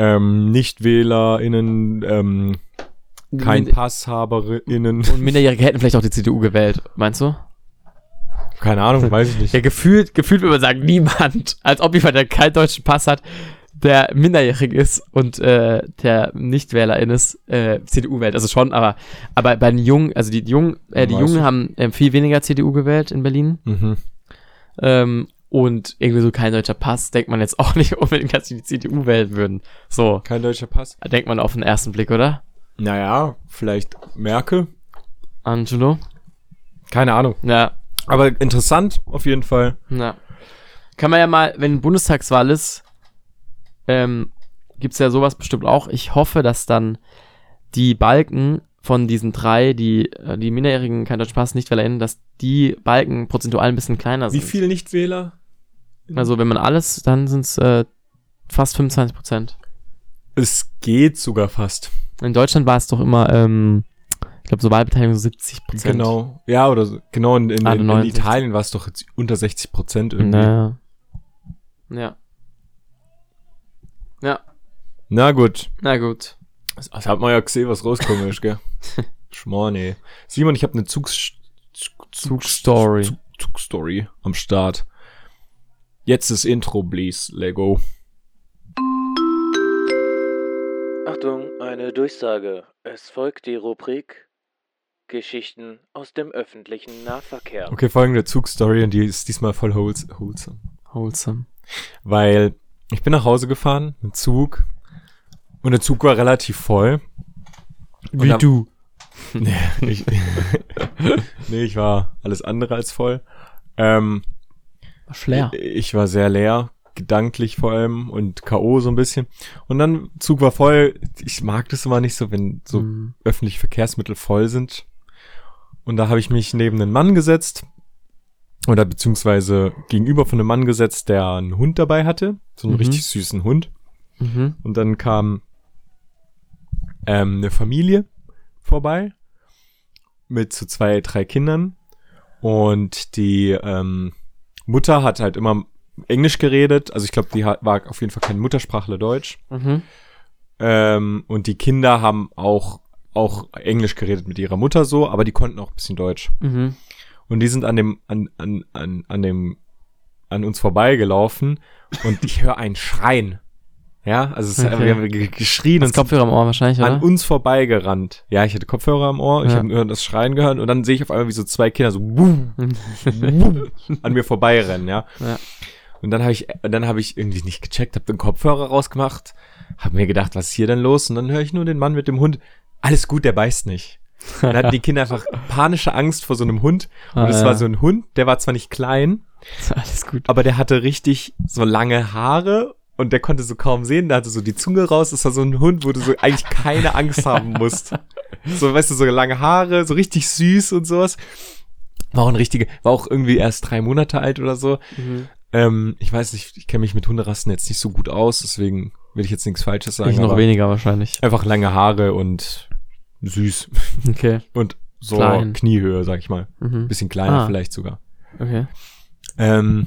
ähm, NichtwählerInnen, ähm, kein Min PasshaberInnen, Und Minderjährige hätten vielleicht auch die CDU gewählt, meinst du? keine Ahnung, weiß ich nicht. Ja, gefühlt, gefühlt würde man sagen, niemand. Als ob jemand, der keinen deutschen Pass hat, der minderjährig ist und äh, der Nichtwählerin ist, äh, CDU wählt. Also schon, aber, aber bei den Jungen, also die Jungen, äh, die Jungen haben äh, viel weniger CDU gewählt in Berlin. Mhm. Ähm, und irgendwie so kein deutscher Pass, denkt man jetzt auch nicht unbedingt, dass sie die CDU wählen würden. So, Kein deutscher Pass. denkt man auf den ersten Blick, oder? Naja, vielleicht Merkel. Angelo? Keine Ahnung. Ja, Aber interessant, auf jeden Fall. Ja. Kann man ja mal, wenn Bundestagswahl ist, ähm, gibt's ja sowas bestimmt auch. Ich hoffe, dass dann die Balken von diesen drei, die, äh, die Minderjährigen kein Deutsch Pass nicht wählen, dass die Balken prozentual ein bisschen kleiner Wie sind. viel Nichtwähler? Also wenn man alles, dann sind's äh, fast 25 Prozent. Es geht sogar fast. In Deutschland war es doch immer, ähm, ich glaube, so Wahlbeteiligung so 70 Prozent. Genau. Ja, oder so. Genau, in, in, Ah, in, in 69. Italien war es doch jetzt unter 60 Prozent irgendwie. Naja. Ja. Ja, Na gut. na gut. Das, das hat man ja gesehen, was rauskommen ist, gell? Schmarrn, ey. Simon, ich habe eine Zugs Zugstory. Zug, Zugstory am Start. Jetzt das Intro, please. Lego. Achtung, eine Durchsage. Es folgt die Rubrik Geschichten aus dem öffentlichen Nahverkehr. Okay, folgende Zugstory und die ist diesmal voll wholes wholesome. Wholesome. Weil ich bin nach Hause gefahren mit Zug und der Zug war relativ voll. Und dann- du. nee, ich, nee, ich war alles andere als voll. Ähm, Schleer. Ich war sehr leer, gedanklich vor allem und K.O. so ein bisschen. Und dann Zug war voll. Ich mag das immer nicht so, wenn so Mhm. öffentliche Verkehrsmittel voll sind. Und da habe ich mich neben einen Mann gesetzt. Oder beziehungsweise gegenüber von einem Mann gesetzt, der einen Hund dabei hatte. So einen Mhm. richtig süßen Hund. Mhm. Und dann kam ähm, eine Familie vorbei mit so zwei, drei Kindern. Und die ähm, Mutter hat halt immer Englisch geredet. Also ich glaube, die hat, war auf jeden Fall kein Muttersprachler Deutsch. Mhm. Ähm, und die Kinder haben auch, auch Englisch geredet mit ihrer Mutter so, aber die konnten auch ein bisschen Deutsch. Mhm. Und die sind an dem, an, an, an, an dem, an uns vorbeigelaufen und ich höre ein Schreien. Ja, also es, Okay. wir haben ge- geschrien und Kopfhörer im Ohr wahrscheinlich, an oder? uns vorbeigerannt. Ja, ich hatte Kopfhörer am Ohr, ich Ja. habe das Schreien gehört und dann sehe ich auf einmal, wie so zwei Kinder so boom, boom, an mir vorbeirennen, ja. Ja. Und dann habe ich, dann habe ich irgendwie nicht gecheckt, habe den Kopfhörer rausgemacht, habe mir gedacht, was ist hier denn los? Und dann höre ich nur den Mann mit dem Hund. Alles gut, der beißt nicht. Dann hatten die Kinder einfach panische Angst vor so einem Hund. Und Ah, es ja. war so ein Hund, der war zwar nicht klein, Alles gut. aber der hatte richtig so lange Haare und der konnte so kaum sehen, der hatte so die Zunge raus. Das war so ein Hund, wo du so eigentlich keine Angst haben musst. So, weißt du, so lange Haare, so richtig süß und sowas. War auch ein richtiger, war auch irgendwie erst drei Monate alt oder so. Mhm. Ähm, ich weiß nicht, ich kenne mich mit Hunderassen jetzt nicht so gut aus, deswegen will ich jetzt nichts Falsches sagen. Ich noch weniger wahrscheinlich. Einfach lange Haare und süß. Okay. Und so Klein. Kniehöhe, sag ich mal. Mhm. Bisschen kleiner Ah. vielleicht sogar. Okay. Ähm,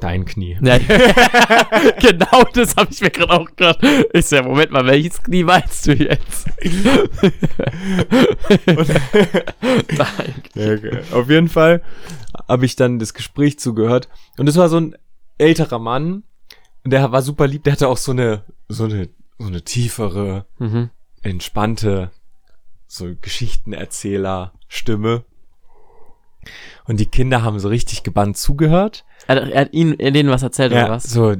dein Knie. Ja, genau das habe ich mir gerade auch gedacht. Ich ja, Moment mal, welches Knie meinst du jetzt? Nein. Ja, okay. Auf jeden Fall habe ich dann das Gespräch zugehört. Und es war so ein älterer Mann. Und der war super lieb. Der hatte auch so eine, so eine, so eine tiefere, Mhm. entspannte, so Geschichtenerzähler-Stimme. Und die Kinder haben so richtig gebannt zugehört. Er, hat- er hat ihnen, er denen was erzählt, oder was? so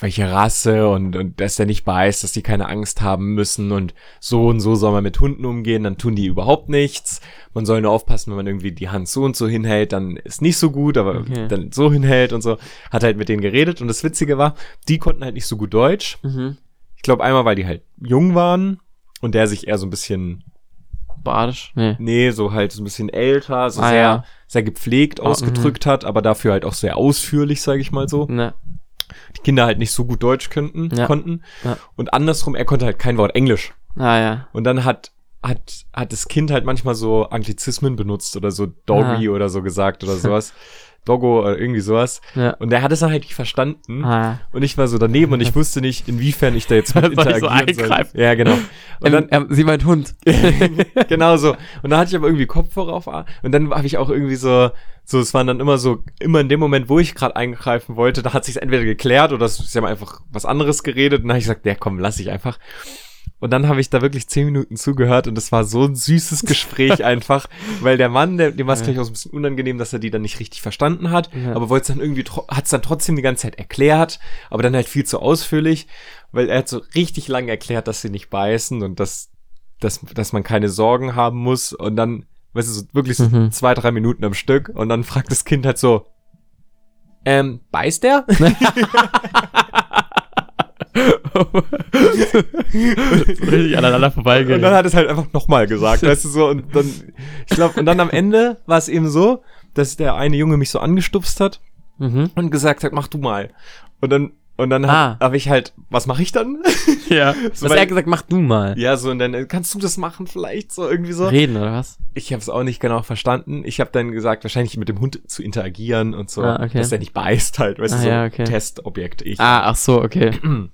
welche Rasse und, und dass der nicht beißt, dass die keine Angst haben müssen und so und so soll man mit Hunden umgehen, dann tun die überhaupt nichts. Man soll nur aufpassen, wenn man irgendwie die Hand so und so hinhält, dann ist nicht so gut, aber Okay. dann so hinhält und so. Hat halt mit denen geredet und das Witzige war, die konnten halt nicht so gut Deutsch. Mhm. Ich glaube einmal, weil die halt jung waren und der sich eher so ein bisschen, Badisch? Nee. nee, so halt so ein bisschen älter, so Ah, sehr, ja. sehr gepflegt Ah, ausgedrückt hat, aber dafür halt auch sehr ausführlich, sage ich mal so. Ne. Die Kinder halt nicht so gut Deutsch könnten, Ja. konnten. Ja. Und andersrum, er konnte halt kein Wort Englisch. Ah, ja. Und dann hat, hat, hat das Kind halt manchmal so Anglizismen benutzt oder so Doggy oder so gesagt oder sowas. Doggo oder irgendwie sowas. Ja. Und der hat es dann halt nicht verstanden. Ah, Und ich war so daneben und ich wusste nicht, inwiefern ich da jetzt mit Soll ich so interagieren soll. eingreifen? Ja, genau. Und ähm, dann, ähm, sie meint Hund. genau so. Und dann hatte ich aber irgendwie Kopfhörer auf. Und dann habe ich auch irgendwie so, so, es waren dann immer so, immer in dem Moment, wo ich gerade eingreifen wollte, da hat sich entweder geklärt oder sie haben einfach was anderes geredet. Und dann habe ich gesagt, ja komm, lass ich einfach. Und dann habe ich da wirklich zehn Minuten zugehört und es war so ein süßes Gespräch einfach, weil der Mann, der, dem war es Ja. gleich auch so ein bisschen unangenehm, dass er die dann nicht richtig verstanden hat, Ja. aber wollte es dann irgendwie, hat es dann trotzdem die ganze Zeit erklärt, aber dann halt viel zu ausführlich, weil er hat so richtig lang erklärt, dass sie nicht beißen und dass, dass, dass man keine Sorgen haben muss und dann, weißt du, so wirklich so Mhm. zwei, drei Minuten am Stück und dann fragt das Kind halt so, ähm, beißt der? Richtig aneinander Und vorbeigehen. dann hat es halt einfach nochmal gesagt, weißt du so, und dann, ich glaube, und dann am Ende war es eben so, dass der eine Junge mich so angestupst hat Mhm. und gesagt hat, mach du mal. Und dann, und dann Ah. hab, hab ich halt, was mache ich dann? Ja. So, Was er hat gesagt, mach du mal. ja, so, und dann, kannst du das machen vielleicht, so irgendwie so. Reden, oder was? Ich habe es auch nicht genau verstanden. Ich habe dann gesagt, wahrscheinlich mit dem Hund zu interagieren und so, Ah, okay. dass der nicht beißt halt, weißt Ah, du, so ja, okay. Testobjekt ich. Ah, ach so, okay.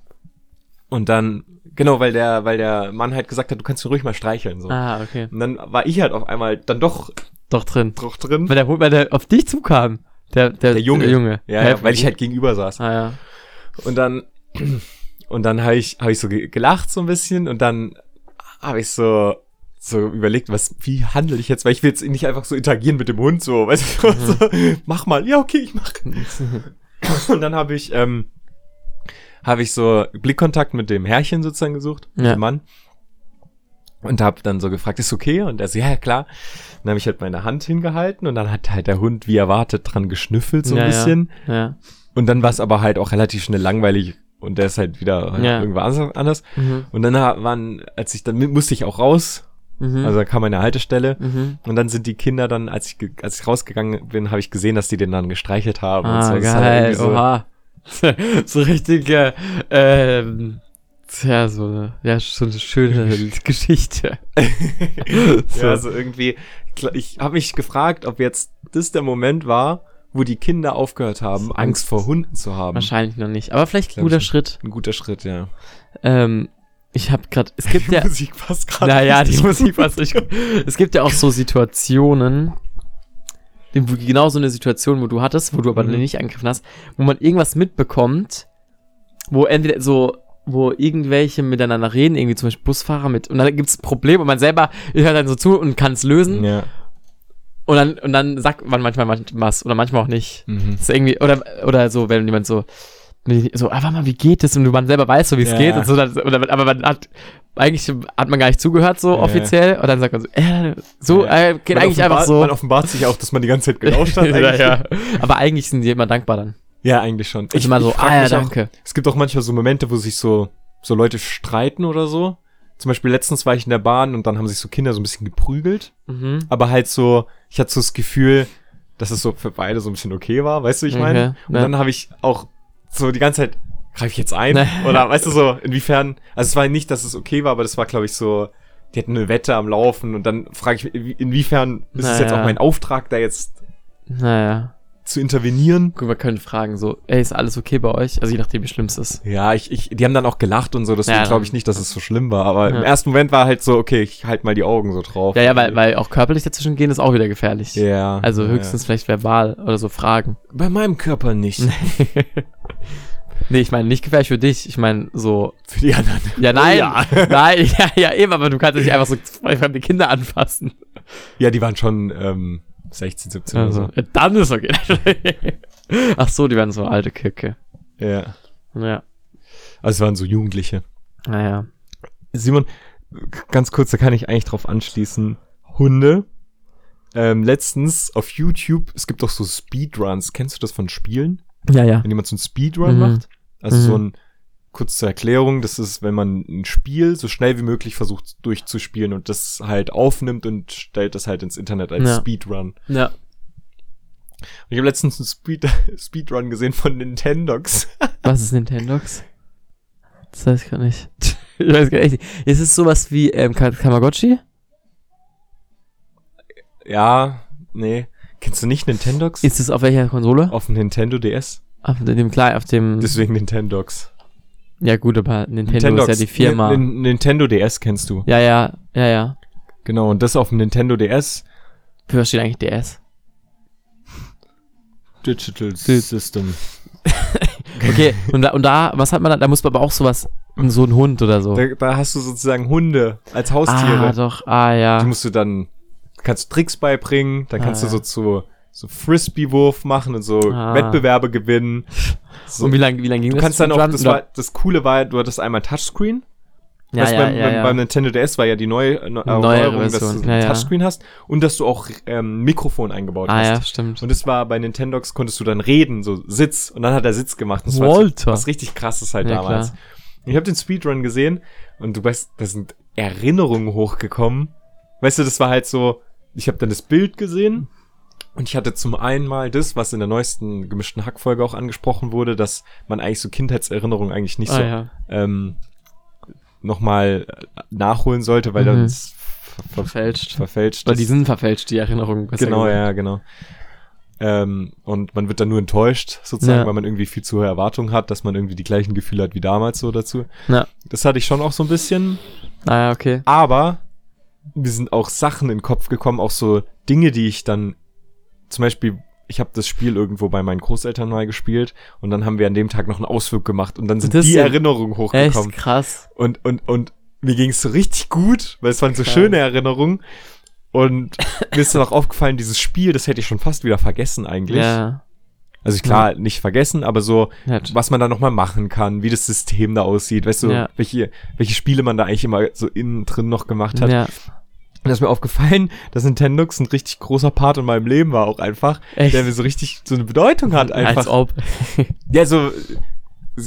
Und dann, genau, weil der, weil der Mann halt gesagt hat, du kannst ihn ruhig mal streicheln, so. Ah, okay. Und dann war ich halt auf einmal dann doch Doch drin. drauf drin. Weil der, weil der auf dich zukam. Der, der, Der Junge. Der Junge. Ja, ja, weil ich halt gegenüber saß. Ah, ja. Und dann, und dann habe ich, hab ich so ge- gelacht so ein bisschen und dann habe ich so, so überlegt, was, wie handle ich jetzt, weil ich will jetzt nicht einfach so interagieren mit dem Hund, so, weißt du, Mhm. so, mach mal, ja, okay, ich mach. Und dann habe ich, ähm, habe ich so Blickkontakt mit dem Herrchen sozusagen gesucht, mit Ja. dem Mann. Und habe dann so gefragt, ist okay? Und er so, ja, klar. Dann habe ich halt meine Hand hingehalten und dann hat halt der Hund, wie erwartet, dran geschnüffelt so ein ja, bisschen. Ja. ja. Und dann war es aber halt auch relativ schnell langweilig und der ist halt wieder Ja. irgendwas anders. Mhm. Und dann waren, als ich dann musste ich auch raus, Mhm. also da kam eine Haltestelle. mhm. Und dann sind die Kinder dann, als ich, als ich rausgegangen bin, habe ich gesehen, dass die den dann gestreichelt haben. und Ah, so. Das ist halt geil. irgendwie so, Oha. so richtig, äh, ähm, ja, so, eine- ja, so eine schöne Geschichte. Ja, also irgendwie, ich habe mich gefragt, ob jetzt das der Moment war, wo die Kinder aufgehört haben, Angst. Angst vor Hunden zu haben. Wahrscheinlich noch nicht. Aber vielleicht ein guter. Schritt. Ein guter Schritt, ja. Ähm, ich habe gerade, es gibt Die ja, Musik passt gerade. naja, die richtig Musik passt nicht gut. Es gibt ja auch so Situationen, die- genau so eine Situation, wo du hattest, wo du aber Mhm. nicht angegriffen hast, wo man irgendwas mitbekommt, wo entweder so, wo irgendwelche miteinander reden, irgendwie zum Beispiel Busfahrer mit, und dann gibt's ein Problem und man selber hört dann so zu und kann es lösen Ja. und dann, und dann sagt man manchmal manch- was oder manchmal auch nicht. Mhm. Das ist irgendwie, oder, oder so, wenn jemand so, so, ah, warte mal, wie geht das? Und man selber weiß so, wie es Ja. geht und so, dann, oder, aber man hat, eigentlich hat man gar nicht zugehört, so Ja. offiziell, und dann sagt man so, äh, so, Ja. äh, geht Man eigentlich einfach so. Man offenbart sich auch, dass man die ganze Zeit gelauscht hat. ja. Aber eigentlich sind die immer dankbar dann. Ja, eigentlich schon. Ich immer so, frag ah ja, mich auch, danke. Es gibt auch manchmal so Momente, wo sich so, so Leute streiten oder so. Zum Beispiel letztens war ich in der Bahn und dann haben sich so Kinder so ein bisschen geprügelt. Mhm. Aber halt so, ich hatte so das Gefühl, dass es so für beide so ein bisschen okay war, weißt du, ich meine? Okay, Und ja. dann habe ich auch so die ganze Zeit, greife ich jetzt ein? Oder weißt du so, inwiefern, also es war nicht, dass es okay war, aber das war, glaube ich, so, die hatten eine Wette am Laufen und dann frage ich mich, inwie- inwiefern ist es jetzt Naja. auch mein Auftrag, da jetzt Naja. zu intervenieren? Guck, wir können fragen so, ey, ist alles okay bei euch? Also je nachdem, wie schlimm es ist. Ja, ich, ich, die haben dann auch gelacht und so, deswegen Ja, glaube ich nicht, dass es so schlimm war. Aber Ja. im ersten Moment war halt so, okay, ich halt mal die Augen so drauf. Ja, ja, weil, weil auch körperlich dazwischen gehen ist auch wieder gefährlich. Ja. Also ja, höchstens vielleicht verbal oder so Fragen. Ja. Bei meinem Körper nicht. nee, ich meine nicht gefährlich für dich. Ich meine so, Für die anderen. ja nein, Ja. nein, ja, ja eben, aber du kannst nicht einfach so fremde Kinder anfassen. Ja, die waren schon ähm, 16, 17 Also, oder äh, dann ist okay. Ach so, die waren so alte Kicke. so. Ja. Ja. Also es waren so Jugendliche. Naja. Simon, ganz kurz, da kann ich eigentlich drauf anschließen. Hunde. Ähm, letztens auf YouTube, es gibt doch so Speedruns. Kennst du das von Spielen? Ja, ja. Wenn jemand so einen Speedrun Mhm. macht? Also Mhm. so ein, kurz zur Erklärung, das ist, wenn man ein Spiel so schnell wie möglich versucht durchzuspielen und das halt aufnimmt und stellt das halt ins Internet als Ja. Speedrun. Ja. Und ich habe letztens einen Speed Speedrun gesehen von Nintendox. Was ist Nintendox? Das weiß ich gar nicht. ich weiß gar nicht. Ist es sowas wie ähm, Ka- Tamagotchi? ja, nee. Kennst du nicht Nintendox? Ist es auf welcher Konsole? auf dem Nintendo DS. Auf dem kleinen, auf dem. Deswegen Nintendox. ja gut, aber Nintendo ist ja die Firma. Ni- Ni- Nintendo DS kennst du. ja, ja, ja, ja. Genau, und das auf dem Nintendo DS. Für was steht eigentlich DS? Digital System. Okay, und da, und da, was hat man da? Da muss man aber auch sowas, so ein Hund oder so. Da, da hast du sozusagen Hunde als Haustiere. ah, doch, ah, Die ja. musst du dann, kannst du Tricks beibringen, dann Ah, kannst ja. du so zu, so Frisbee-Wurf machen und so Ah. Wettbewerbe gewinnen. So. Und wie lange wie lang ging du das? kannst dann auch, das war, das Coole war, du hattest einmal Touchscreen. ja, ja, beim, ja, beim, ja. beim Nintendo DS war ja die neue äh, Neuere Erneuerung, dass du ein ja. Touchscreen hast und dass du auch ähm, Mikrofon eingebaut ah, hast. ja, stimmt. Und es war bei Nintendox konntest du dann reden, so Sitz. Und dann hat er Sitz gemacht. Das war Walter. was richtig krasses halt Ja, damals. klar. Ich habe den Speedrun gesehen und du weißt, da sind Erinnerungen hochgekommen. Weißt du, das war halt so, ich habe dann das Bild gesehen und ich hatte zum einen mal das, was in der neuesten gemischten Hackfolge auch angesprochen wurde, dass man eigentlich so Kindheitserinnerungen eigentlich nicht ah, so ja. ähm, nochmal nachholen sollte, weil Mhm. dann es ver ver Verfälscht. verfälscht Weil die sind verfälscht, die Erinnerungen. Genau, gesagt. ja, genau. Ähm, und man wird dann nur enttäuscht, sozusagen, Ja. weil man irgendwie viel zu hohe Erwartungen hat, dass man irgendwie die gleichen Gefühle hat wie damals so dazu. Ja. Das hatte ich schon auch so ein bisschen. Ah, ja, okay. Aber mir sind auch Sachen in den Kopf gekommen, auch so Dinge, die ich dann, zum Beispiel, ich habe das Spiel irgendwo bei meinen Großeltern mal gespielt und dann haben wir an dem Tag noch einen Ausflug gemacht und dann sind Das die Erinnerungen Echt hochgekommen. krass. Und, und, und mir ging es so richtig gut, weil es waren so Krass. schöne Erinnerungen. Und mir ist dann auch aufgefallen, dieses Spiel, das hätte ich schon fast wieder vergessen eigentlich. Ja. Also klar, nicht vergessen, aber so, Nett. was man da nochmal machen kann, wie das System da aussieht, weißt du, Ja. welche, welche Spiele man da eigentlich immer so innen drin noch gemacht hat. Ja. Und da ist mir aufgefallen, dass Nintendox ein richtig großer Part in meinem Leben war auch einfach, Echt? der mir so richtig so eine Bedeutung hat einfach. Als ob. Ja, so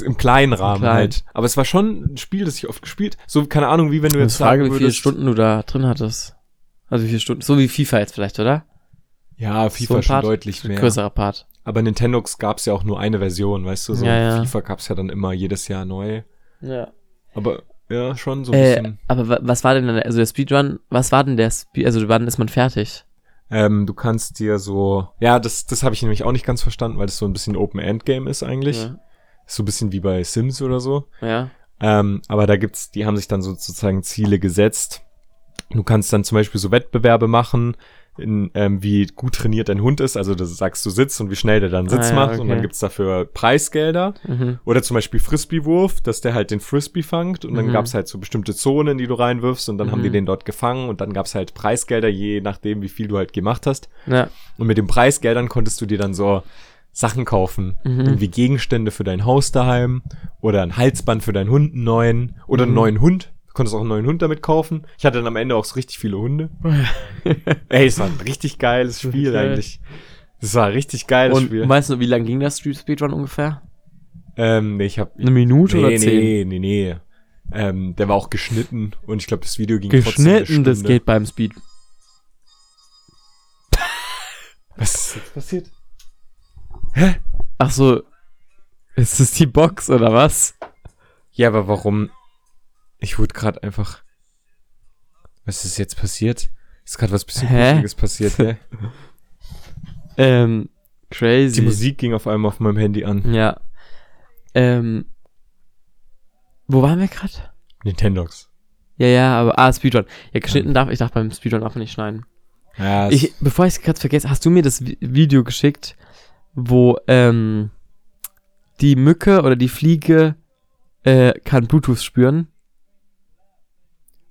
im kleinen Rahmen Klein. halt. Aber es war schon ein Spiel, das ich oft gespielt. So, keine Ahnung, wie wenn du Ich jetzt frage, sagen wie viele würdest, Stunden du da drin hattest. Also wie viele Stunden. So wie FIFA jetzt vielleicht, oder? Ja, so FIFA ein schon deutlich Ein mehr. größerer Part. Aber Nintendox gab's ja auch nur eine Version, weißt du? So Ja, ja. FIFA gab's ja dann immer jedes Jahr neu. Ja. Aber ja, schon so ein Äh, bisschen. aber wa- was war denn dann, also der Speedrun, was war denn der Speed, also wann ist man fertig? Ähm, du kannst dir so, ja, das, das habe ich nämlich auch nicht ganz verstanden, weil das so ein bisschen Open-End-Game ist eigentlich. Ja. Ist so ein bisschen wie bei Sims oder so. ja. Ähm, aber da gibt's, die haben sich dann so sozusagen Ziele gesetzt. Du kannst dann zum Beispiel so Wettbewerbe machen, in, ähm, wie gut trainiert dein Hund ist. Also du sagst, du sitzt und wie schnell der dann Sitz Ah, ja, macht. Und okay. dann gibt's dafür Preisgelder. Mhm. Oder zum Beispiel Frisbee-Wurf, dass der halt den Frisbee fangt. Und dann Mhm. gab's halt so bestimmte Zonen, die du reinwirfst. Und dann haben die Mhm. den dort gefangen. Und dann gab's halt Preisgelder, je nachdem, wie viel du halt gemacht hast. Ja. Und mit den Preisgeldern konntest du dir dann so Sachen kaufen. Mhm. Irgendwie Gegenstände für dein Haus daheim oder ein Halsband für deinen Hund, einen neuen oder einen Mhm. neuen Hund. Du konntest auch einen neuen Hund damit kaufen. Ich hatte dann am Ende auch so richtig viele Hunde. Ey, es war ein richtig geiles Spiel eigentlich. Das war ein richtig geiles Und Spiel. weißt du, wie lang ging das Street Speedrun ungefähr? Ähm, nee, ich hab. Eine Minute nee, oder zehn? nee, nee, nee. Ähm, der war auch geschnitten und ich glaube, das Video ging trotzdem eine Geschnitten, das geht beim Speed. Was ist jetzt passiert? Ach so. Ist das die Box oder was? Ja, aber warum? Ich wurde gerade einfach. Was ist jetzt passiert? Ist gerade was bisschen? Gruseliges passiert, ne? Ähm, crazy. Die Musik ging auf einmal auf meinem Handy an. Ja. Ähm. Wo waren wir gerade? Nintendox. Ja, ja, aber ah, Speedrun. Ja, geschnitten darf ich darf beim Speedrun man nicht schneiden. Ja, Ich, bevor ich es gerade vergesse, hast du mir das Vi- Video geschickt, wo ähm, die Mücke oder die Fliege äh, kann Bluetooth spüren?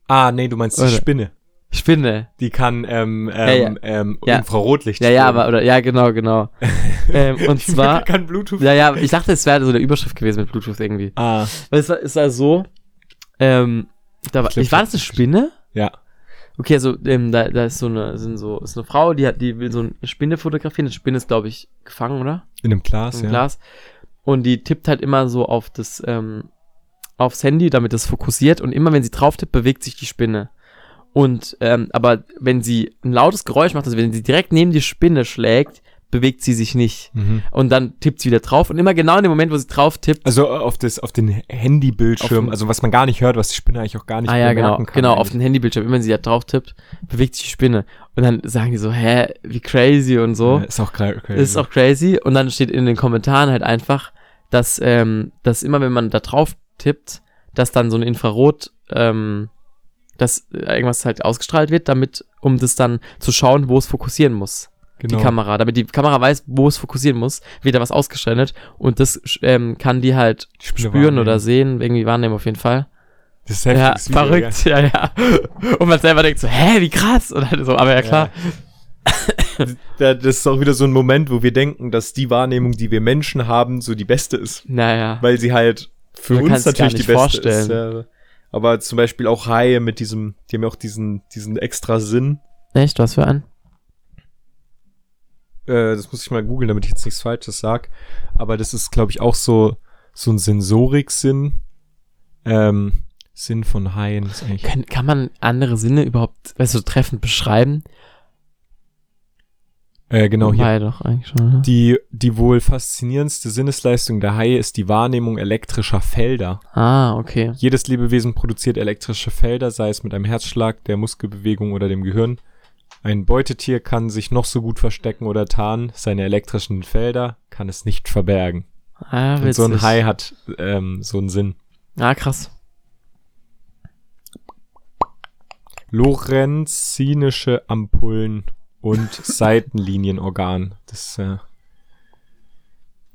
Ah, nee, du meinst die Oder- Spinne. Spinne. Die kann ähm, ähm, Ja, ja. Ähm, Ja. Infrarotlicht. Ja, ja, spüren. aber, oder, ja, genau, genau. ähm, und Die zwar, kann Bluetooth. ja, ja, ich dachte, es wäre so eine Überschrift gewesen mit Bluetooth irgendwie. Ah, Weil es war, es war so, ähm, da war, ich, war das eine Spinne? ja. Okay, also, ähm, da, da ist so eine, sind so, ist eine Frau, die hat, die will so eine Spinne fotografieren. Die Spinne ist, glaube ich, gefangen, oder? In einem Glas, Im ja. Glas. Und die tippt halt immer so auf das, ähm, aufs Handy, damit es fokussiert. Und immer wenn sie drauf tippt, bewegt sich die Spinne. Und, ähm, aber wenn sie ein lautes Geräusch macht, also wenn sie direkt neben die Spinne schlägt, bewegt sie sich nicht. Mhm. Und dann tippt sie wieder drauf. Und immer genau in dem Moment, wo sie drauf tippt, Also äh, auf, das, auf den Handybildschirm, Auf also was man gar nicht hört, was die Spinne eigentlich auch gar nicht ah ja, genau, kann. genau, auf eigentlich. den Handybildschirm, immer wenn sie da drauf tippt, bewegt sich die Spinne. Und dann sagen die so, hä, wie crazy und so. Ja, ist auch. Okay, ist auch crazy. Und dann steht in den Kommentaren halt einfach, dass, ähm, dass immer wenn man da drauf tippt, dass dann so ein Infrarot, ähm, dass irgendwas halt ausgestrahlt wird, damit, um das dann zu schauen, wo es fokussieren muss. genau. Die Kamera. Damit die Kamera weiß, wo es fokussieren muss, wird da was ausgestrahlt und das ähm, kann die halt Die spüren wahrnehmen. oder sehen, irgendwie wahrnehmen auf jeden Fall. Das ist Ja, Video, verrückt, ja, ja. Und man selber denkt so, hä, wie krass. Und halt so, aber ja klar. Ja, das ist auch wieder so ein Moment, wo wir denken, dass die Wahrnehmung, die wir Menschen haben, so die beste ist. Naja. Weil sie halt für Man uns natürlich die beste vorstellen. ist. Ja. Aber zum Beispiel auch Haie mit diesem, die haben ja auch diesen, diesen extra Sinn. Echt, was für ein? Äh, das muss ich mal googeln, damit ich jetzt nichts Falsches sag. Aber das ist, glaube ich, auch so, so ein Sensoriksinn. Ähm, Sinn von Haien ist eigentlich. Kann, kann man andere Sinne überhaupt, weißt du, treffend beschreiben? Äh, genau hier. Wobei doch eigentlich schon, ne? Die, die wohl faszinierendste Sinnesleistung der Haie ist die Wahrnehmung elektrischer Felder. Ah, okay. Jedes Lebewesen produziert elektrische Felder, sei es mit einem Herzschlag, der Muskelbewegung oder dem Gehirn. Ein Beutetier kann sich noch so gut verstecken oder tarnen, seine elektrischen Felder kann es nicht verbergen. Ah, Und witzig. so ein Hai hat ähm, so einen Sinn. Ah, krass. Lorenzinische Ampullen und Seitenlinienorgan. Das äh,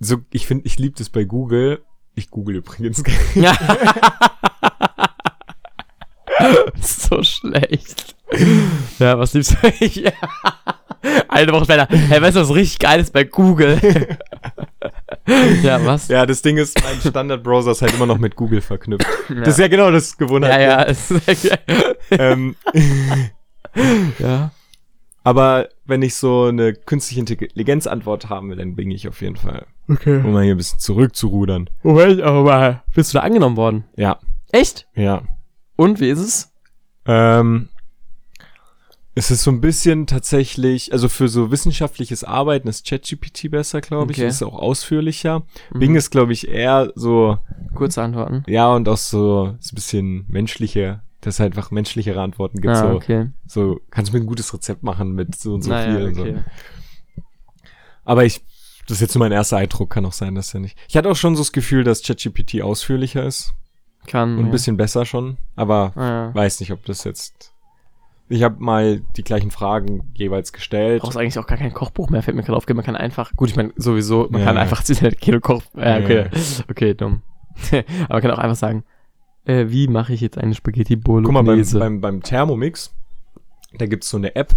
so ich finde, ich liebe das bei Google. Ich google übrigens. Ja. so schlecht. Ja, was liebst du? Ja. Eine Woche später. Hey, weißt du, was richtig geil ist bei Google? ja, was? ja, das Ding ist, mein Standardbrowser ist halt immer noch mit Google verknüpft. ja. Das ist ja genau das Gewohnheit. ja, ja, ist sehr geil. Ähm, ja. Aber wenn ich so eine künstliche Intelligenzantwort haben will, dann bin ich auf jeden Fall, Okay. um mal hier ein bisschen zurückzurudern. Moment, aber mal. Bist du da angenommen worden? Ja, Echt? ja. Und wie ist es? Ähm, es ist so ein bisschen tatsächlich, also für so wissenschaftliches Arbeiten ist ChatGPT besser, glaube ich. Okay. Ist auch ausführlicher. Mhm. Bing ist, glaube ich, eher so, Kurze Antworten. ja, und auch so, so ein bisschen menschliche, dass es halt einfach menschlichere Antworten gibt. ah, so, okay. so, kannst du mir ein gutes Rezept machen mit so und so naja, viel und so. okay. Aber ich, das ist jetzt nur mein erster Eindruck, kann auch sein, dass er nicht. Ich hatte auch schon so das Gefühl, dass ChatGPT ausführlicher ist Kann. und ein ja. bisschen besser schon, aber Ah, ja. weiß nicht, ob das jetzt. Ich habe mal die gleichen Fragen jeweils gestellt. brauchst eigentlich auch gar kein Kochbuch mehr, fällt mir gerade auf. Man kann einfach, gut, ich meine, sowieso, man Ja, kann einfach zu Kilo Koch, äh, okay, okay, dumm. Aber man kann auch einfach sagen, äh, wie mache ich jetzt eine Spaghetti Guck mal, beim, Bolognese? beim, beim Thermomix, da gibt's so eine App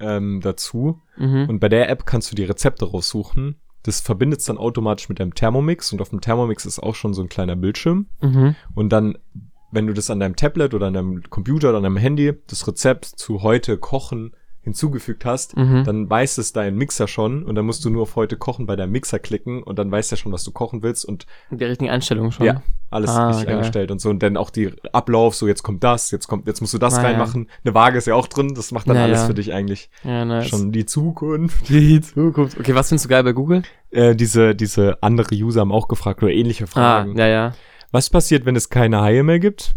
ähm, dazu. mhm. Und bei der App kannst du die Rezepte raussuchen. Das verbindet dann automatisch mit deinem Thermomix. Und auf dem Thermomix ist auch schon so ein kleiner Bildschirm. Mhm. Und dann, wenn du das an deinem Tablet oder an deinem Computer oder an deinem Handy, das Rezept zu heute kochen hinzugefügt hast, Mhm. dann weiß es dein Mixer schon und dann musst du nur auf heute kochen bei deinem Mixer klicken und dann weiß er schon, was du kochen willst und Die richtigen Einstellungen schon. ja, alles Ah, richtig geil. eingestellt und so und dann auch die Ablauf, so jetzt kommt das, jetzt kommt, jetzt musst du das Ah, ja. reinmachen. Eine Waage ist ja auch drin, das macht dann Ja, alles ja. für dich eigentlich Ja, nice. schon die Zukunft. die Zukunft. Okay, was findest du geil bei Google? Äh, diese, diese andere User haben auch gefragt oder ähnliche Fragen. Ah, ja, ja. Was passiert, wenn es keine Haie mehr gibt?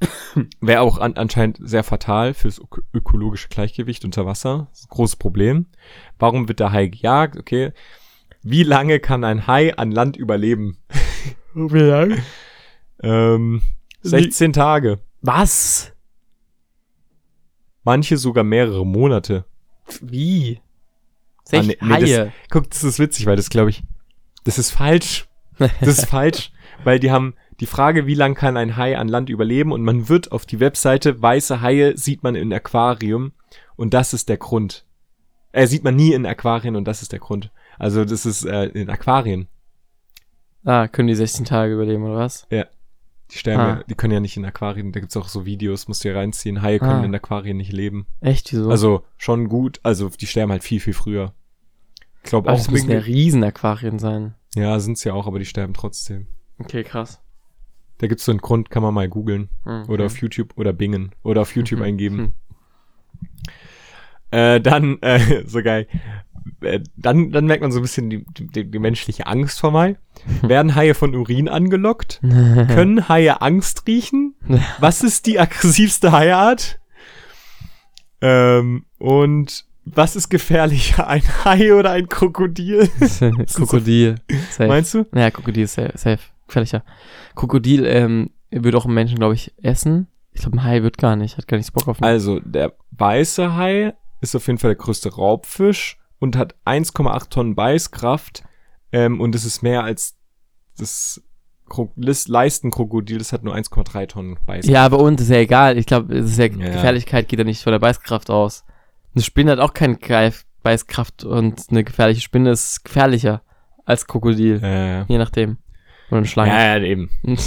Wäre auch an, anscheinend sehr fatal fürs ök ökologische Gleichgewicht unter Wasser. Großes Problem. Warum wird der Hai gejagt? Okay. Wie lange kann ein Hai an Land überleben? Wie lang? Ähm, 16 Tage. Was? Manche sogar mehrere Monate. Wie? Ah, nee, nee, Haie. Guck, das ist witzig, weil das glaube ich, das ist falsch. Das ist falsch, weil die haben, die Frage, wie lang kann ein Hai an Land überleben? Und man wird auf die Webseite, weiße Haie sieht man in Aquarium und das ist der Grund. Äh, sieht man nie in Aquarien und das ist der Grund. Also das ist äh, in Aquarien. Ah, können die 16 Tage überleben, oder was? Die sterben, Ah. ja, die können ja nicht in Aquarien, da gibt's auch so Videos, musst du ja reinziehen. Haie können Ah. in Aquarien nicht leben. Echt, wieso? Also schon gut, also die sterben halt viel, viel früher. Ich glaube auch das müssen ja Riesen-Aquarien sein. Ja, sind's ja auch, aber die sterben trotzdem. Okay, krass. Da gibt's so einen Grund, kann man mal googeln. Mhm. Oder auf YouTube oder bingen. Oder auf YouTube Mhm. eingeben. Mhm. Äh, dann, äh, so geil. Äh, dann, dann merkt man so ein bisschen die, die, die menschliche Angst vor Hai. Werden Haie von Urin angelockt? Können Haie Angst riechen? Was ist die aggressivste Haiart? Ähm, und was ist gefährlicher, ein Hai oder ein Krokodil? Krokodil. Safe. Meinst du? Ja, Krokodil safe. Gefährlicher. Krokodil ähm, würde auch einen Menschen, glaube ich, essen. Ich glaube, ein Hai wird gar nicht. Hat gar nicht Bock auf einen. Also, der weiße Hai ist auf jeden Fall der größte Raubfisch und hat 1,8 Tonnen Beißkraft. Ähm, und es ist mehr als das Leistenkrokodil, das hat nur 1,3 Tonnen Beißkraft. Ja, aber uns ist ja egal. Ich glaube, es ist ja, Ja. Gefährlichkeit geht ja nicht von der Beißkraft aus. Eine Spinne hat auch keine Beißkraft und eine gefährliche Spinne ist gefährlicher als Krokodil. Äh, Je nachdem. Oder eine Schlange. ja, ja, eben.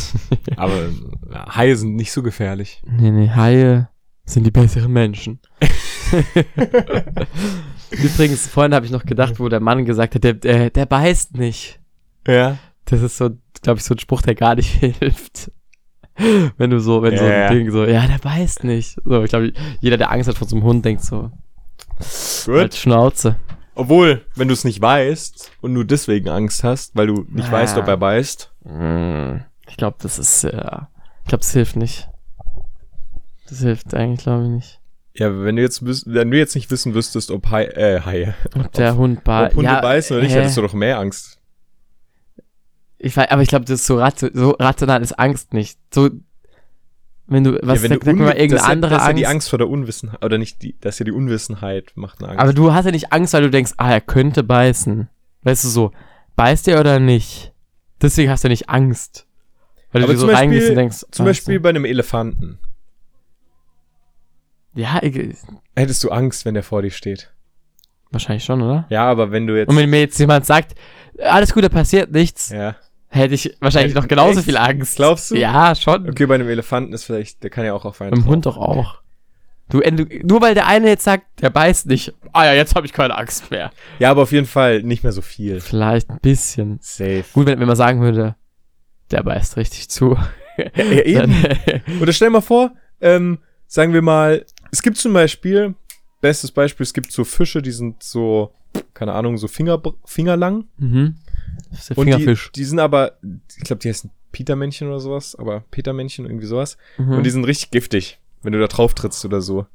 Aber ja, Haie sind nicht so gefährlich. nee, nee, Haie sind die besseren Menschen. Übrigens, vorhin habe ich noch gedacht, wo der Mann gesagt hat, der, der, der beißt nicht. Ja. Das ist so, glaube ich, so ein Spruch, der gar nicht hilft. Wenn du so, wenn so Ja. ein Ding so, ja, der beißt nicht. So, ich glaube, jeder, der Angst hat vor so einem Hund, denkt so, halt Schnauze. Obwohl, wenn du es nicht weißt und nur deswegen Angst hast, weil du nicht Ah. weißt, ob er beißt. Mm, Ich glaube, das ist, ja, ich glaube, das hilft nicht. Das hilft eigentlich, glaube ich, nicht. Ja, wenn du jetzt wenn du jetzt nicht wissen wüsstest, ob Hai, äh, Haie, Ob der Hund beißt. ob Hunde ja, beißen oder nicht, hä? hättest du doch mehr Angst. Ich weiß, aber ich glaube, das ist so, rat so rational ist Angst nicht. So, wenn du, was ja, wenn sag, du mal irgendeine das ist ja- andere das ist ja Angst. die Angst vor der Unwissenheit, oder nicht die, das ist ja die Unwissenheit macht eine Angst. Aber du hast ja nicht Angst, weil du denkst, ah, er könnte beißen. Weißt du so, beißt er oder nicht? Deswegen hast du nicht Angst. Weil du Aber dir so zum reingehst Beispiel- und denkst, Zum Beispiel bei einem Elefanten. Ja, ich, Hättest du Angst, wenn der vor dir steht? wahrscheinlich schon, oder? Ja, aber wenn du jetzt. Und wenn mir jetzt jemand sagt, alles gut, da passiert nichts, ja. hätte ich wahrscheinlich noch genauso echt? viel Angst. Glaubst du? Ja, schon. Okay, bei einem Elefanten ist vielleicht, der kann ja auch auf einen. Beim. Hund doch auch. Du, äh, du, nur weil der eine jetzt sagt, der beißt nicht. Ah ja, jetzt habe ich keine Angst mehr. Ja, aber auf jeden Fall nicht mehr so viel. Vielleicht ein bisschen. Safe. Gut, wenn, wenn man sagen würde, der beißt richtig zu. Ja, eben. Oder stell mal vor, ähm, sagen wir mal, es gibt zum Beispiel, bestes Beispiel, es gibt so Fische, die sind so, keine Ahnung, so Finger, fingerlang. mhm. Das ist der Und die, Fingerfisch. die sind aber, ich glaube, die heißen Petermännchen oder sowas, aber Petermännchen, irgendwie sowas. Mhm. Und die sind richtig giftig, wenn du da drauf trittst oder so.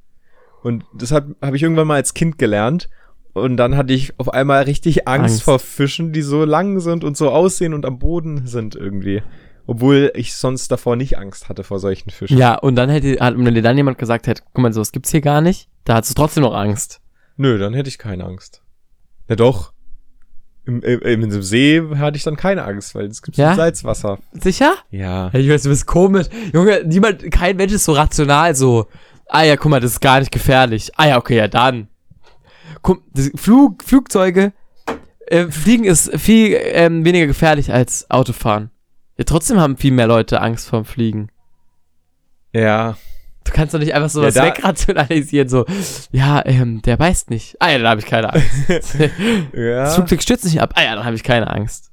Und das habe hab ich irgendwann mal als Kind gelernt. Und dann hatte ich auf einmal richtig Angst, Angst. vor Fischen, die so lang sind und so aussehen und am Boden sind irgendwie. Obwohl ich sonst davor nicht Angst hatte vor solchen Fischen. ja, und dann hätte, hat, wenn dir dann jemand gesagt hätte, guck mal, sowas gibt's hier gar nicht, da hast du trotzdem noch Angst. Nö, dann hätte ich keine Angst. Ja doch. Im, im, im See hatte ich dann keine Angst, weil es gibt Ja? Salzwasser. Sicher? Ja. Ich weiß, du bist komisch. Junge, niemand, kein Mensch ist so rational, so, ah ja, guck mal, das ist gar nicht gefährlich. Ah ja, okay, ja, dann. Guck, Flug, Flugzeuge, äh, Fliegen ist viel ähm, weniger gefährlich als Autofahren. Ja, trotzdem haben viel mehr Leute Angst vorm Fliegen. Ja. Du kannst doch nicht einfach sowas Ja, wegrationalisieren, so, ja, ähm, der beißt nicht. Ah ja, dann habe ich keine Angst. Das Ja. Flugzeug stürzt nicht ab. Ah ja, dann habe ich keine Angst.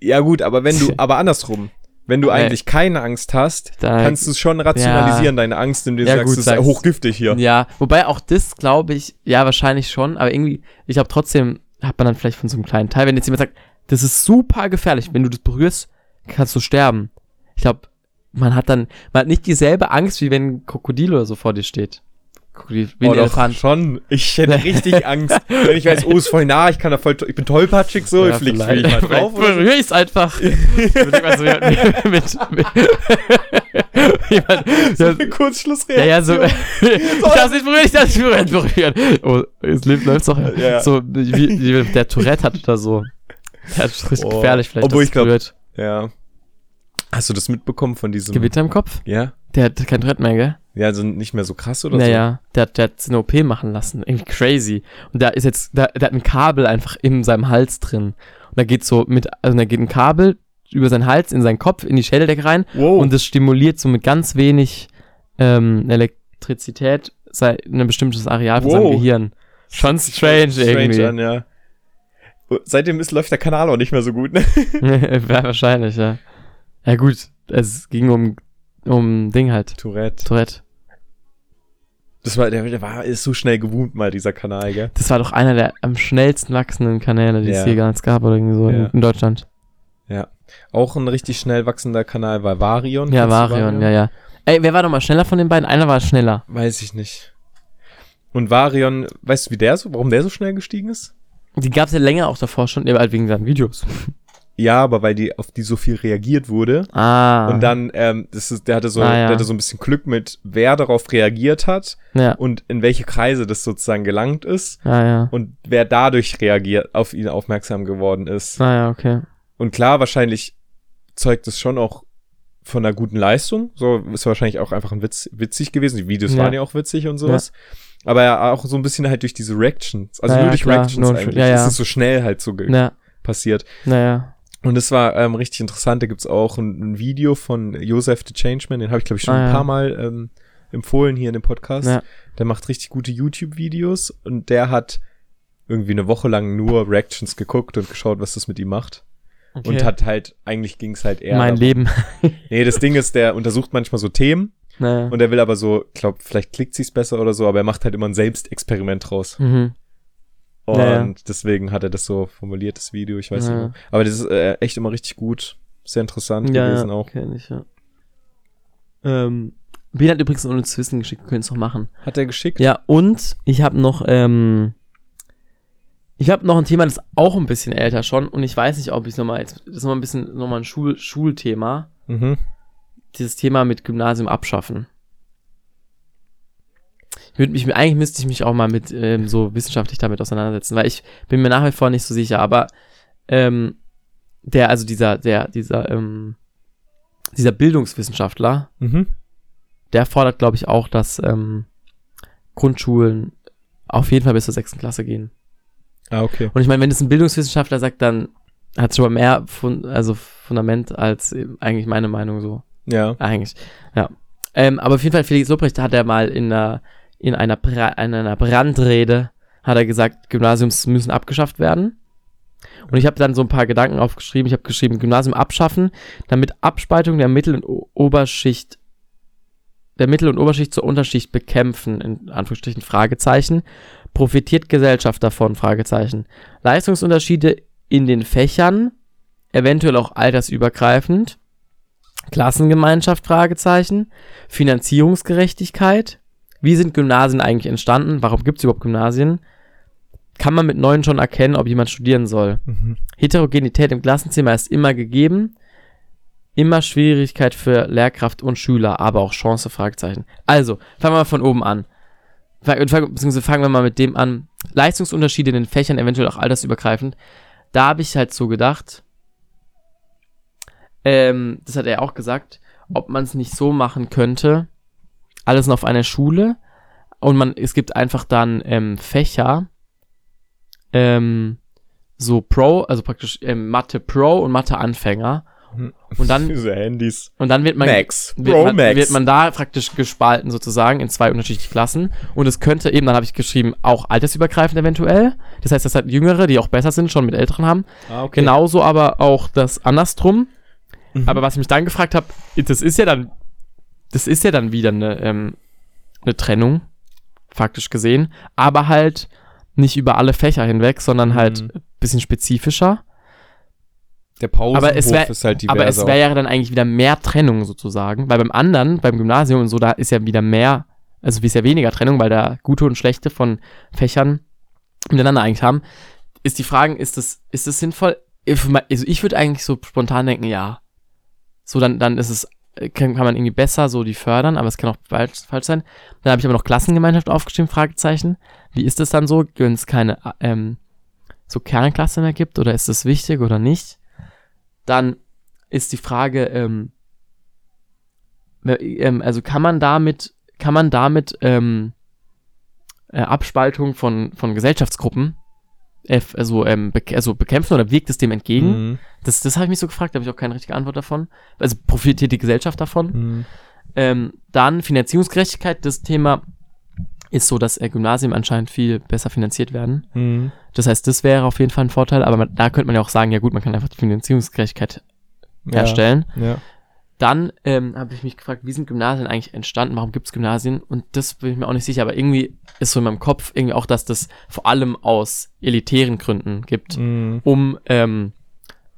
Ja gut, aber wenn du, aber andersrum. Wenn du eigentlich keine Angst hast, Da- kannst du es schon rationalisieren, deine Angst, indem du Ja, sagst, gut, es ist hochgiftig hier. Ja, wobei auch das, glaube ich, ja, wahrscheinlich schon, aber irgendwie, ich glaube trotzdem hat man dann vielleicht von so einem kleinen Teil, wenn jetzt jemand sagt, das ist super gefährlich, wenn du das berührst, kannst du sterben. Ich glaube, man hat dann, man hat nicht dieselbe Angst, wie wenn ein Krokodil oder so vor dir steht. Krokodil, Oh, doch, schon. Ich hätte richtig Angst, wenn ich weiß, oh, ist voll nah, ich kann da voll, ich bin tollpatschig so, Ja, ich flieg, vielleicht. mal drauf. Berühre ich's einfach. Ich würd mal so mit, mit, mit, jemand, So ja, eine ja, Kurzschlussreaktion. ja, so, ich darf nicht berühren, ich darf nicht berühren, berühren. Oh, es lebt, läuft's doch, Ja. so, wie, wie der Tourette hat oder so. Der hat richtig Oh, gefährlich vielleicht, obwohl ich glaub- es berührt. Ja. Hast du das mitbekommen von diesem? Gewitter im Kopf? Ja. Der hat kein Thread mehr, gell? Ja, also nicht mehr so krass oder naja, der, hat- der hat eine OP machen lassen. Irgendwie crazy. Und da ist jetzt, da, der hat ein Kabel einfach in seinem Hals drin. Und da geht so mit, also da geht ein Kabel über seinen Hals, in seinen Kopf, in die Schädeldecke rein. so. Wow. Und das stimuliert so mit ganz wenig ähm, Elektrizität sei, ein bestimmtes Areal von seinem Wow. Gehirn. Schon strange, irgendwie. an, ja. Seitdem ist, läuft der Kanal auch nicht mehr so gut, ne? wahrscheinlich, ja. Ja, gut. Es ging um, um Ding halt. Tourette. Tourette. Das war, der, der war, ist so schnell gewohnt mal, dieser Kanal, gell? Das war doch einer der am schnellsten wachsenden Kanäle, die Ja. es hier ganz gab oder irgendwie so in, Ja. in Deutschland. Auch ein richtig schnell wachsender Kanal war Varion. Ja, Varion, ja, ja. Ey, wer war doch mal schneller von den beiden? Einer war schneller. Weiß ich nicht. Und Varion, weißt du, wie der so, warum der so schnell gestiegen ist? Die gab es ja länger auch davor schon, aber halt wegen seinen Videos. Ja, aber weil die, auf die so viel reagiert wurde. Ah. Und dann, ähm, das ist, der hatte so, Ah, ja. der hatte so ein bisschen Glück mit, wer darauf reagiert hat Ja, und in welche Kreise das sozusagen gelangt ist ah, ja. und wer dadurch reagiert, auf ihn aufmerksam geworden ist. Ah, ja, okay. Und klar, wahrscheinlich zeugt es schon auch von einer guten Leistung. So ist wahrscheinlich auch einfach ein Witz, witzig gewesen. Die Videos Ja. waren ja auch witzig und sowas. Aber ja, auch so ein bisschen halt durch diese Reactions. Also Ja, nur ja, durch klar, Reactions nur- eigentlich. ja, ja. Es ist so schnell halt so ge- Ja, passiert. naja. Und es war ähm, richtig interessant. Da gibt's auch ein, ein Video von Joseph the Changeman. Den habe ich, glaube ich, schon Ah, ein ja. paar Mal ähm, empfohlen hier in dem Podcast. Ja. Der macht richtig gute YouTube-Videos und der hat irgendwie eine Woche lang nur Reactions geguckt und geschaut, was das mit ihm macht. Okay. Und hat halt, eigentlich ging's halt eher. mein darum- Leben. Nee, das Ding ist, der untersucht manchmal so Themen naja. und er will aber so, glaub, vielleicht klickt sie's besser oder so, aber er macht halt immer ein Selbstexperiment draus. Mhm. Und Ja, ja. deswegen hat er das so formuliert, das Video, ich weiß Ja. nicht mehr. Aber das ist äh, echt immer richtig gut, sehr interessant Ja, gewesen ja, auch. kenn ich, ja. Ähm, Bill hat übrigens ohne zu wissen geschickt, wir können es noch machen. Hat er geschickt? Ja, und ich habe noch, ähm, ich habe noch ein Thema, das ist auch ein bisschen älter schon und ich weiß nicht, ob ich nochmal, jetzt, das ist nochmal ein bisschen, nochmal ein Schul Schulthema, Mhm. dieses Thema mit Gymnasium abschaffen. Würde mich, eigentlich müsste ich mich auch mal mit, ähm, so wissenschaftlich damit auseinandersetzen, weil ich bin mir nach wie vor nicht so sicher, aber, ähm, der, also dieser, der, dieser, ähm, dieser Bildungswissenschaftler, Mhm. der fordert, glaube ich, auch, dass ähm, Grundschulen auf jeden Fall bis zur sechsten Klasse gehen. Ah, okay. Und ich meine, wenn es ein Bildungswissenschaftler sagt, dann hat es schon mal mehr Fun also Fundament als eben eigentlich meine Meinung so. Ja. Eigentlich, ja. Ähm, aber auf jeden Fall, Felix Lobrecht hat er mal in einer, in einer, Bra in einer Brandrede, hat er gesagt, Gymnasiums müssen abgeschafft werden. Und ich habe dann so ein paar Gedanken aufgeschrieben. Ich habe geschrieben, Gymnasium abschaffen, damit Abspaltung der Mittel- und Oberschicht, der Mittel- und Oberschicht zur Unterschicht bekämpfen, in Anführungsstrichen Fragezeichen. Profitiert Gesellschaft davon, Fragezeichen. Leistungsunterschiede in den Fächern, eventuell auch altersübergreifend. Klassengemeinschaft, Fragezeichen. Finanzierungsgerechtigkeit. Wie sind Gymnasien eigentlich entstanden? Warum gibt es überhaupt Gymnasien? Kann man mit neun schon erkennen, ob jemand studieren soll? Mhm. Heterogenität im Klassenzimmer ist immer gegeben. Immer Schwierigkeit für Lehrkraft und Schüler, aber auch Chance, Fragezeichen. Also, fangen wir mal von oben an. Beziehungsweise fangen wir mal mit dem an. Leistungsunterschiede in den Fächern, eventuell auch altersübergreifend. Da habe ich halt so gedacht, ähm, das hat er auch gesagt, ob man es nicht so machen könnte, alles noch auf einer Schule und man, es gibt einfach dann ähm, Fächer, ähm, so Pro, also praktisch ähm, Mathe Pro und Mathe Anfänger. Und dann, Diese Handys. und dann wird man, Max. wird, Pro man, Max. wird man da praktisch gespalten sozusagen in zwei unterschiedliche Klassen. Und es könnte eben, dann habe ich geschrieben, auch altersübergreifend eventuell. Das heißt, das hat Jüngere, die auch besser sind, schon mit Älteren haben. ah, okay. Genauso aber auch das andersrum. Mhm. Aber was ich mich dann gefragt habe, das ist ja dann, das ist ja dann wieder eine, ähm, eine Trennung, faktisch gesehen, aber halt nicht über alle Fächer hinweg, sondern halt Mhm. ein bisschen spezifischer. Der Pausenhof Aber es wär- ist halt diverser. Aber es wäre ja dann eigentlich wieder mehr Trennung sozusagen, weil beim anderen, beim Gymnasium und so, da ist ja wieder mehr, also ist ja weniger Trennung, weil da gute und schlechte von Fächern miteinander eigentlich haben. Ist die Frage, ist das, ist das sinnvoll? Also ich würde eigentlich so spontan denken, ja. So, dann, dann ist es, kann, kann man irgendwie besser so die fördern, aber es kann auch falsch, falsch sein. Dann habe ich aber noch Klassengemeinschaft aufgeschrieben, Fragezeichen. Wie ist es dann so, wenn es keine ähm, so Kernklasse mehr gibt oder ist das wichtig oder nicht? Dann ist die Frage, ähm, ähm, also kann man damit, kann man damit ähm, äh, Abspaltung von, von Gesellschaftsgruppen äh, also, ähm, bek also bekämpfen oder wirkt es dem entgegen? Mhm. Das, das habe ich mich so gefragt, da habe ich auch keine richtige Antwort davon. Also profitiert die Gesellschaft davon? Mhm. Ähm, dann Finanzierungsgerechtigkeit, das Thema ist so, dass äh, Gymnasien anscheinend viel besser finanziert werden. Mhm. Das heißt, das wäre auf jeden Fall ein Vorteil, aber man, da könnte man ja auch sagen, ja gut, man kann einfach die Finanzierungsgerechtigkeit herstellen. Ja. Dann ähm, habe ich mich gefragt, wie sind Gymnasien eigentlich entstanden? Warum gibt es Gymnasien? Und das bin ich mir auch nicht sicher, aber irgendwie ist so in meinem Kopf irgendwie auch, dass das vor allem aus elitären Gründen gibt, Mhm. um ähm,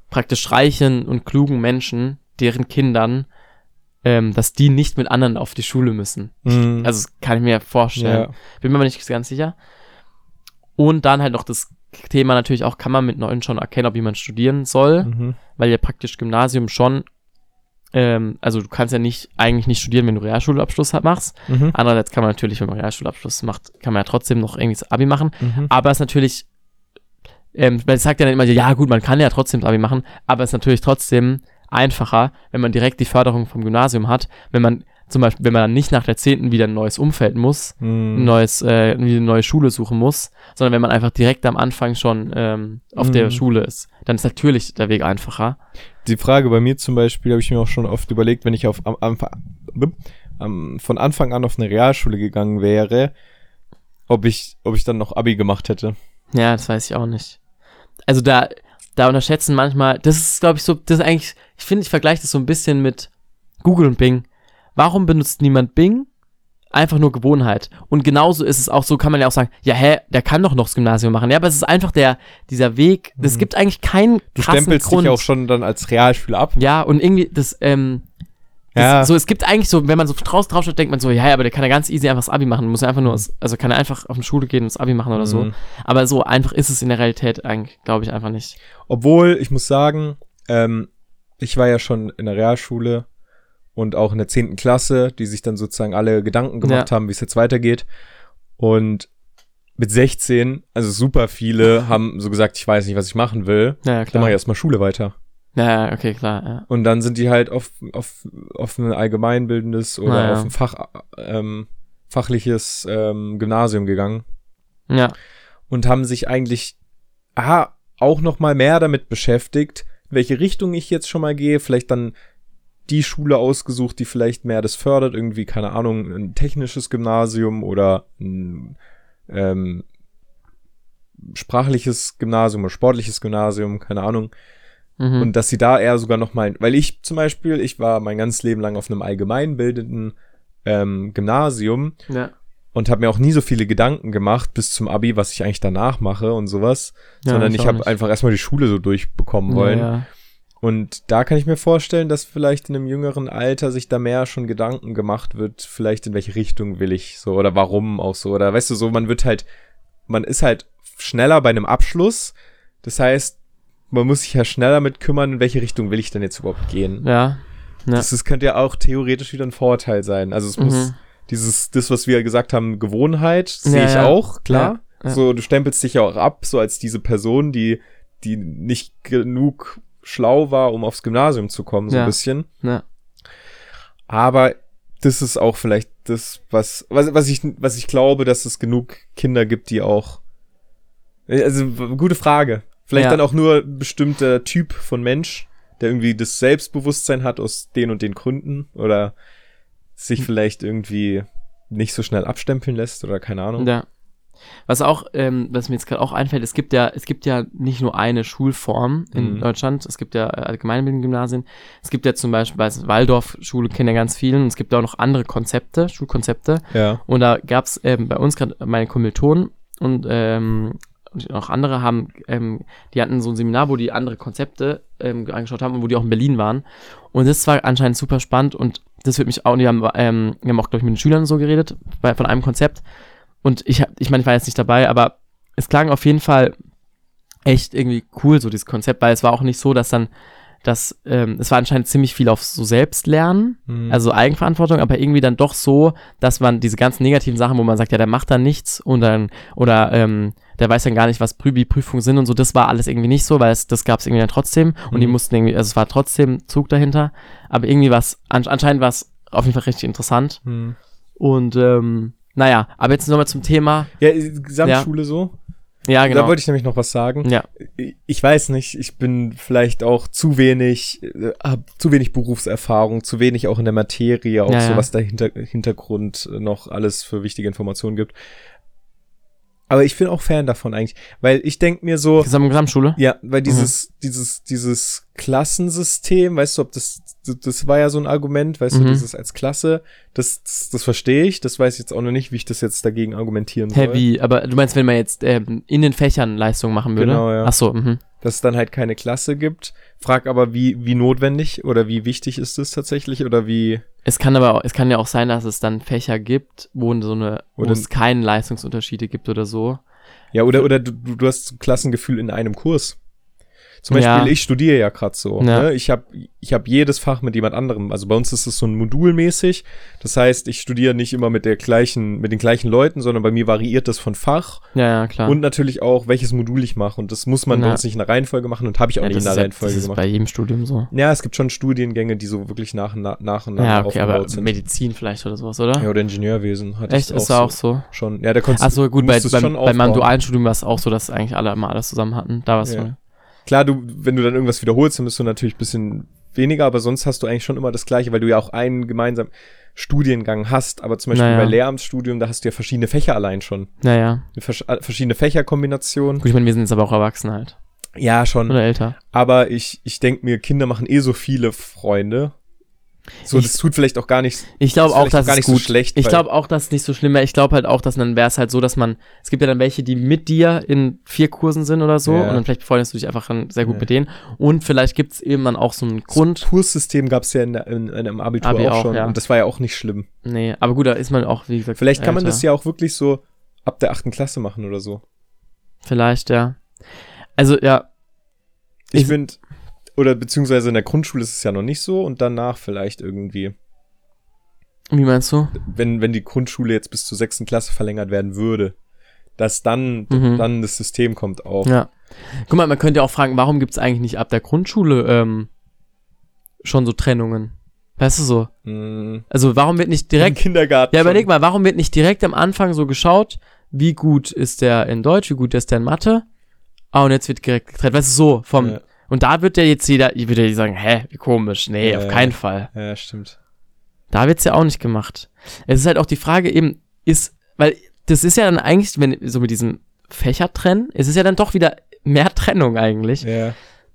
praktisch reichen und klugen Menschen, deren Kindern, ähm, dass die nicht mit anderen auf die Schule müssen. Mhm. Also das kann ich mir vorstellen. ja. Bin mir aber nicht ganz sicher. Und dann halt noch das Thema natürlich auch, kann man mit neun schon erkennen, ob jemand studieren soll, Mhm. weil ja praktisch Gymnasium schon, ähm, also du kannst ja nicht, eigentlich nicht studieren, wenn du Realschulabschluss machst. Mhm. Andererseits kann man natürlich, wenn man Realschulabschluss macht, kann man ja trotzdem noch irgendwie das Abi machen. Mhm. Aber es ist natürlich, ähm, weil es sagt ja dann immer, ja gut, man kann ja trotzdem das Abi machen, aber es ist natürlich trotzdem einfacher, wenn man direkt die Förderung vom Gymnasium hat, wenn man zum Beispiel, wenn man dann nicht nach der 10. wieder ein neues Umfeld muss, ein Mhm. neues, äh, eine neue Schule suchen muss, sondern wenn man einfach direkt am Anfang schon ähm, auf der Mhm. Schule ist, dann ist natürlich der Weg einfacher. Die Frage bei mir zum Beispiel habe ich mir auch schon oft überlegt, wenn ich auf am, am, am, von Anfang an auf eine Realschule gegangen wäre, ob ich, ob ich dann noch Abi gemacht hätte. Ja, das weiß ich auch nicht. Also da, da unterschätzen manchmal, das ist, glaube ich, so, das ist eigentlich, ich finde, ich vergleiche das so ein bisschen mit Google und Bing. Warum benutzt niemand Bing? Einfach nur Gewohnheit. Und genauso ist es auch so, kann man ja auch sagen, ja, hä, der kann doch noch das Gymnasium machen. Ja, aber es ist einfach der, dieser Weg, es Mhm. gibt eigentlich keinen Du stempelst Grund. dich auch schon dann als Realschüler ab. Ja, und irgendwie, das, ähm, das, Ja. so, es gibt eigentlich so, wenn man so draus drauf schaut, denkt man so, ja, aber der kann ja ganz easy einfach das Abi machen, muss ja einfach nur, also kann er einfach auf die Schule gehen und das Abi machen oder so. Mhm. Aber so einfach ist es in der Realität eigentlich, glaube ich, einfach nicht. Obwohl, ich muss sagen, ähm, ich war ja schon in der Realschule und auch in der 10. Klasse, die sich dann sozusagen alle Gedanken gemacht Ja. haben, wie es jetzt weitergeht. Und mit 16, also super viele haben so gesagt, ich weiß nicht, was ich machen will. Ja, ja, Dann klar. mache ich erstmal Schule weiter. Ja, ja, okay, klar, ja. Und dann sind die halt auf, auf, auf ein allgemeinbildendes oder Naja. auf ein Fach, ähm, fachliches ähm, Gymnasium gegangen Ja, und haben sich eigentlich aha, auch noch mal mehr damit beschäftigt, welche Richtung ich jetzt schon mal gehe, vielleicht dann die Schule ausgesucht, die vielleicht mehr das fördert, irgendwie, keine Ahnung, ein technisches Gymnasium oder ein ähm, sprachliches Gymnasium oder sportliches Gymnasium, keine Ahnung. mhm. Und dass sie da eher sogar noch mal, weil ich zum Beispiel, ich war mein ganzes Leben lang auf einem allgemeinbildenden ähm, Gymnasium ja. und habe mir auch nie so viele Gedanken gemacht bis zum Abi, was ich eigentlich danach mache und sowas, Ja, sondern ich ich habe einfach erstmal die Schule so durchbekommen wollen. Ja. Und da kann ich mir vorstellen, dass vielleicht in einem jüngeren Alter sich da mehr schon Gedanken gemacht wird, vielleicht in welche Richtung will ich so oder warum auch so oder weißt du so, man wird halt, man ist halt schneller bei einem Abschluss. Das heißt, man muss sich ja schneller damit kümmern, in welche Richtung will ich denn jetzt überhaupt gehen. ja. Ja. Das ist, könnte ja auch theoretisch wieder ein Vorteil sein. Also es muss Mhm. dieses, das, was wir gesagt haben, Gewohnheit, sehe Ja, ich ja. auch, klar. So, du stempelst dich ja auch ab, so als diese Person, die, die nicht genug schlau war, um aufs Gymnasium zu kommen, so Ja. ein bisschen. Ja. Aber das ist auch vielleicht das, was, was, was ich, was ich glaube, dass es genug Kinder gibt, die auch, also, gute Frage. Vielleicht Ja. dann auch nur ein bestimmter Typ von Mensch, der irgendwie das Selbstbewusstsein hat aus den und den Gründen oder sich Hm. vielleicht irgendwie nicht so schnell abstempeln lässt oder keine Ahnung. Ja. Was auch, ähm, was mir jetzt gerade auch einfällt, es gibt ja, es gibt ja nicht nur eine Schulform in Mhm. Deutschland, es gibt ja äh, allgemeinbildende Gymnasien, es gibt ja zum Beispiel, weiß, Waldorf-Schule kennen ja ganz vielen, und es gibt auch noch andere Konzepte, Schulkonzepte, Ja. und da gab es ähm, bei uns gerade meine Kommilitonen und ähm, und auch andere haben, ähm, die hatten so ein Seminar, wo die andere Konzepte ähm, angeschaut haben und wo die auch in Berlin waren. Und das war anscheinend super spannend und das wird mich auch, und die haben, ähm, wir haben auch, glaube ich, mit den Schülern so geredet, bei, von einem Konzept. Und ich, hab- ich meine, ich war jetzt nicht dabei, aber es klang auf jeden Fall echt irgendwie cool, so dieses Konzept, weil es war auch nicht so, dass dann dass ähm, es war anscheinend ziemlich viel auf so Selbstlernen, Mhm. also Eigenverantwortung, aber irgendwie dann doch so, dass man diese ganzen negativen Sachen, wo man sagt, ja, der macht dann nichts und dann, oder ähm, der weiß dann gar nicht, was Prübi Prüfungen sind und so, das war alles irgendwie nicht so, weil es, das gab es irgendwie dann trotzdem und die Mhm. mussten irgendwie, also es war trotzdem Zug dahinter, aber irgendwie war es, an, anscheinend war es auf jeden Fall richtig interessant Mhm. und ähm, naja, aber jetzt nochmal zum Thema, Ja, äh, Gesamtschule so. ja genau, Da wollte ich nämlich noch was sagen. ja, Ich weiß nicht, ich bin vielleicht auch zu wenig, äh, hab zu wenig Berufserfahrung, zu wenig auch in der Materie, auch Ja, so ja. was da hinter, Hintergrund noch alles für wichtige Informationen gibt. Aber ich bin auch Fan davon eigentlich, weil ich denk mir so, Gesam Gesamtschule, ja, weil Mhm. dieses, dieses, dieses Klassensystem, weißt du, ob das, das, das war ja so ein Argument, weißt Mhm. du, dieses als Klasse, das, das, das verstehe ich, das weiß ich jetzt auch noch nicht, wie ich das jetzt dagegen argumentieren soll. Hä, wie? Aber du meinst, wenn man jetzt ähm, in den Fächern Leistungen machen würde? Genau, ja. Ach so, mhm. dass es dann halt keine Klasse gibt. Frag aber, wie, wie notwendig oder wie wichtig ist es tatsächlich oder wie. Es kann aber, auch- es kann ja auch sein, dass es dann Fächer gibt, wo so eine, wo Oder- es keine Leistungsunterschiede gibt oder so. Ja, oder, oder du du hast Klassengefühl in einem Kurs. Zum Beispiel, Ja. ich studiere ja gerade so. Ja. Ne? Ich habe ich hab jedes Fach mit jemand anderem. Also bei uns ist es so ein Modulmäßig. Das heißt, ich studiere nicht immer mit der gleichen, mit den gleichen Leuten, sondern bei mir variiert das von Fach Ja, ja, klar. und natürlich auch, welches Modul ich mache. Und das muss man bei Ja. uns nicht in der Reihenfolge machen und habe ich auch nicht in der ja, Reihenfolge das ist gemacht. bei jedem Studium so. Ja, es gibt schon Studiengänge, die so wirklich nach, und nach, nach und nach Ja, okay, aber sind. Medizin vielleicht oder sowas, oder? Ja, oder Ingenieurwesen hatte Echt? Ist da auch so? Schon. Ja, da konntest Ach so, gut, bei, beim, bei meinem dualen Studium war es auch so, dass eigentlich alle immer alles zusammen hatten. Da war es Ja. so. Klar, du, wenn du dann irgendwas wiederholst, dann bist du natürlich ein bisschen weniger, aber sonst hast du eigentlich schon immer das Gleiche, weil du ja auch einen gemeinsamen Studiengang hast. Aber zum Beispiel Naja. bei Lehramtsstudium, da hast du ja verschiedene Fächer allein schon. Naja. Versch- äh, verschiedene Fächerkombinationen. Gut, ich meine, wir sind jetzt aber auch erwachsen halt. Ja, schon. Oder älter. Aber ich, ich denke mir, Kinder machen eh so viele Freunde. So, Ich- das tut vielleicht auch gar nicht. Ich glaube auch, dass gar nicht so gut. schlecht, ich glaube auch, dass es nicht so schlimm wäre. Ich glaube halt auch, dass dann wäre es halt so, dass man, es gibt ja dann welche, die mit dir in vier Kursen sind oder so Ja. und dann vielleicht befreundest du dich einfach dann sehr gut Ja. mit denen und vielleicht gibt es eben dann auch so einen Grund. Das Kurssystem gab es ja in, in, in einem Abitur Abi auch, auch, schon. ja. Und das war ja auch nicht schlimm. Nee, aber gut, da ist man auch, wie gesagt, Vielleicht kann man älter. das ja auch wirklich so ab der achten Klasse machen oder so. Vielleicht, ja. Also, ja, Ich Ich- finde, oder beziehungsweise in der Grundschule ist es ja noch nicht so und danach vielleicht irgendwie. wie meinst du? Wenn, wenn die Grundschule jetzt bis zur sechsten Klasse verlängert werden würde, dass dann, Mhm. dann das System kommt auch. Ja. Guck mal, man könnte ja auch fragen, warum gibt es eigentlich nicht ab der Grundschule ähm, schon so Trennungen? Weißt du so? Mm, Also, warum wird nicht Im direkt Kindergarten. Ja, überleg mal, warum wird nicht direkt am Anfang so geschaut, wie gut ist der in Deutsch, wie gut ist der in Mathe? Ah, und jetzt wird direkt getrennt. Weißt du, so vom. Ja. Und da wird ja jetzt jeder, wird ja sagen, hä, wie komisch. Nee, Ja, auf keinen Fall. Ja, stimmt. Da wird's ja auch nicht gemacht. Es ist halt auch die Frage eben, ist, weil das ist ja dann eigentlich, wenn so mit diesem Fächertrennen, es ist ja dann doch wieder mehr Trennung eigentlich. Ja.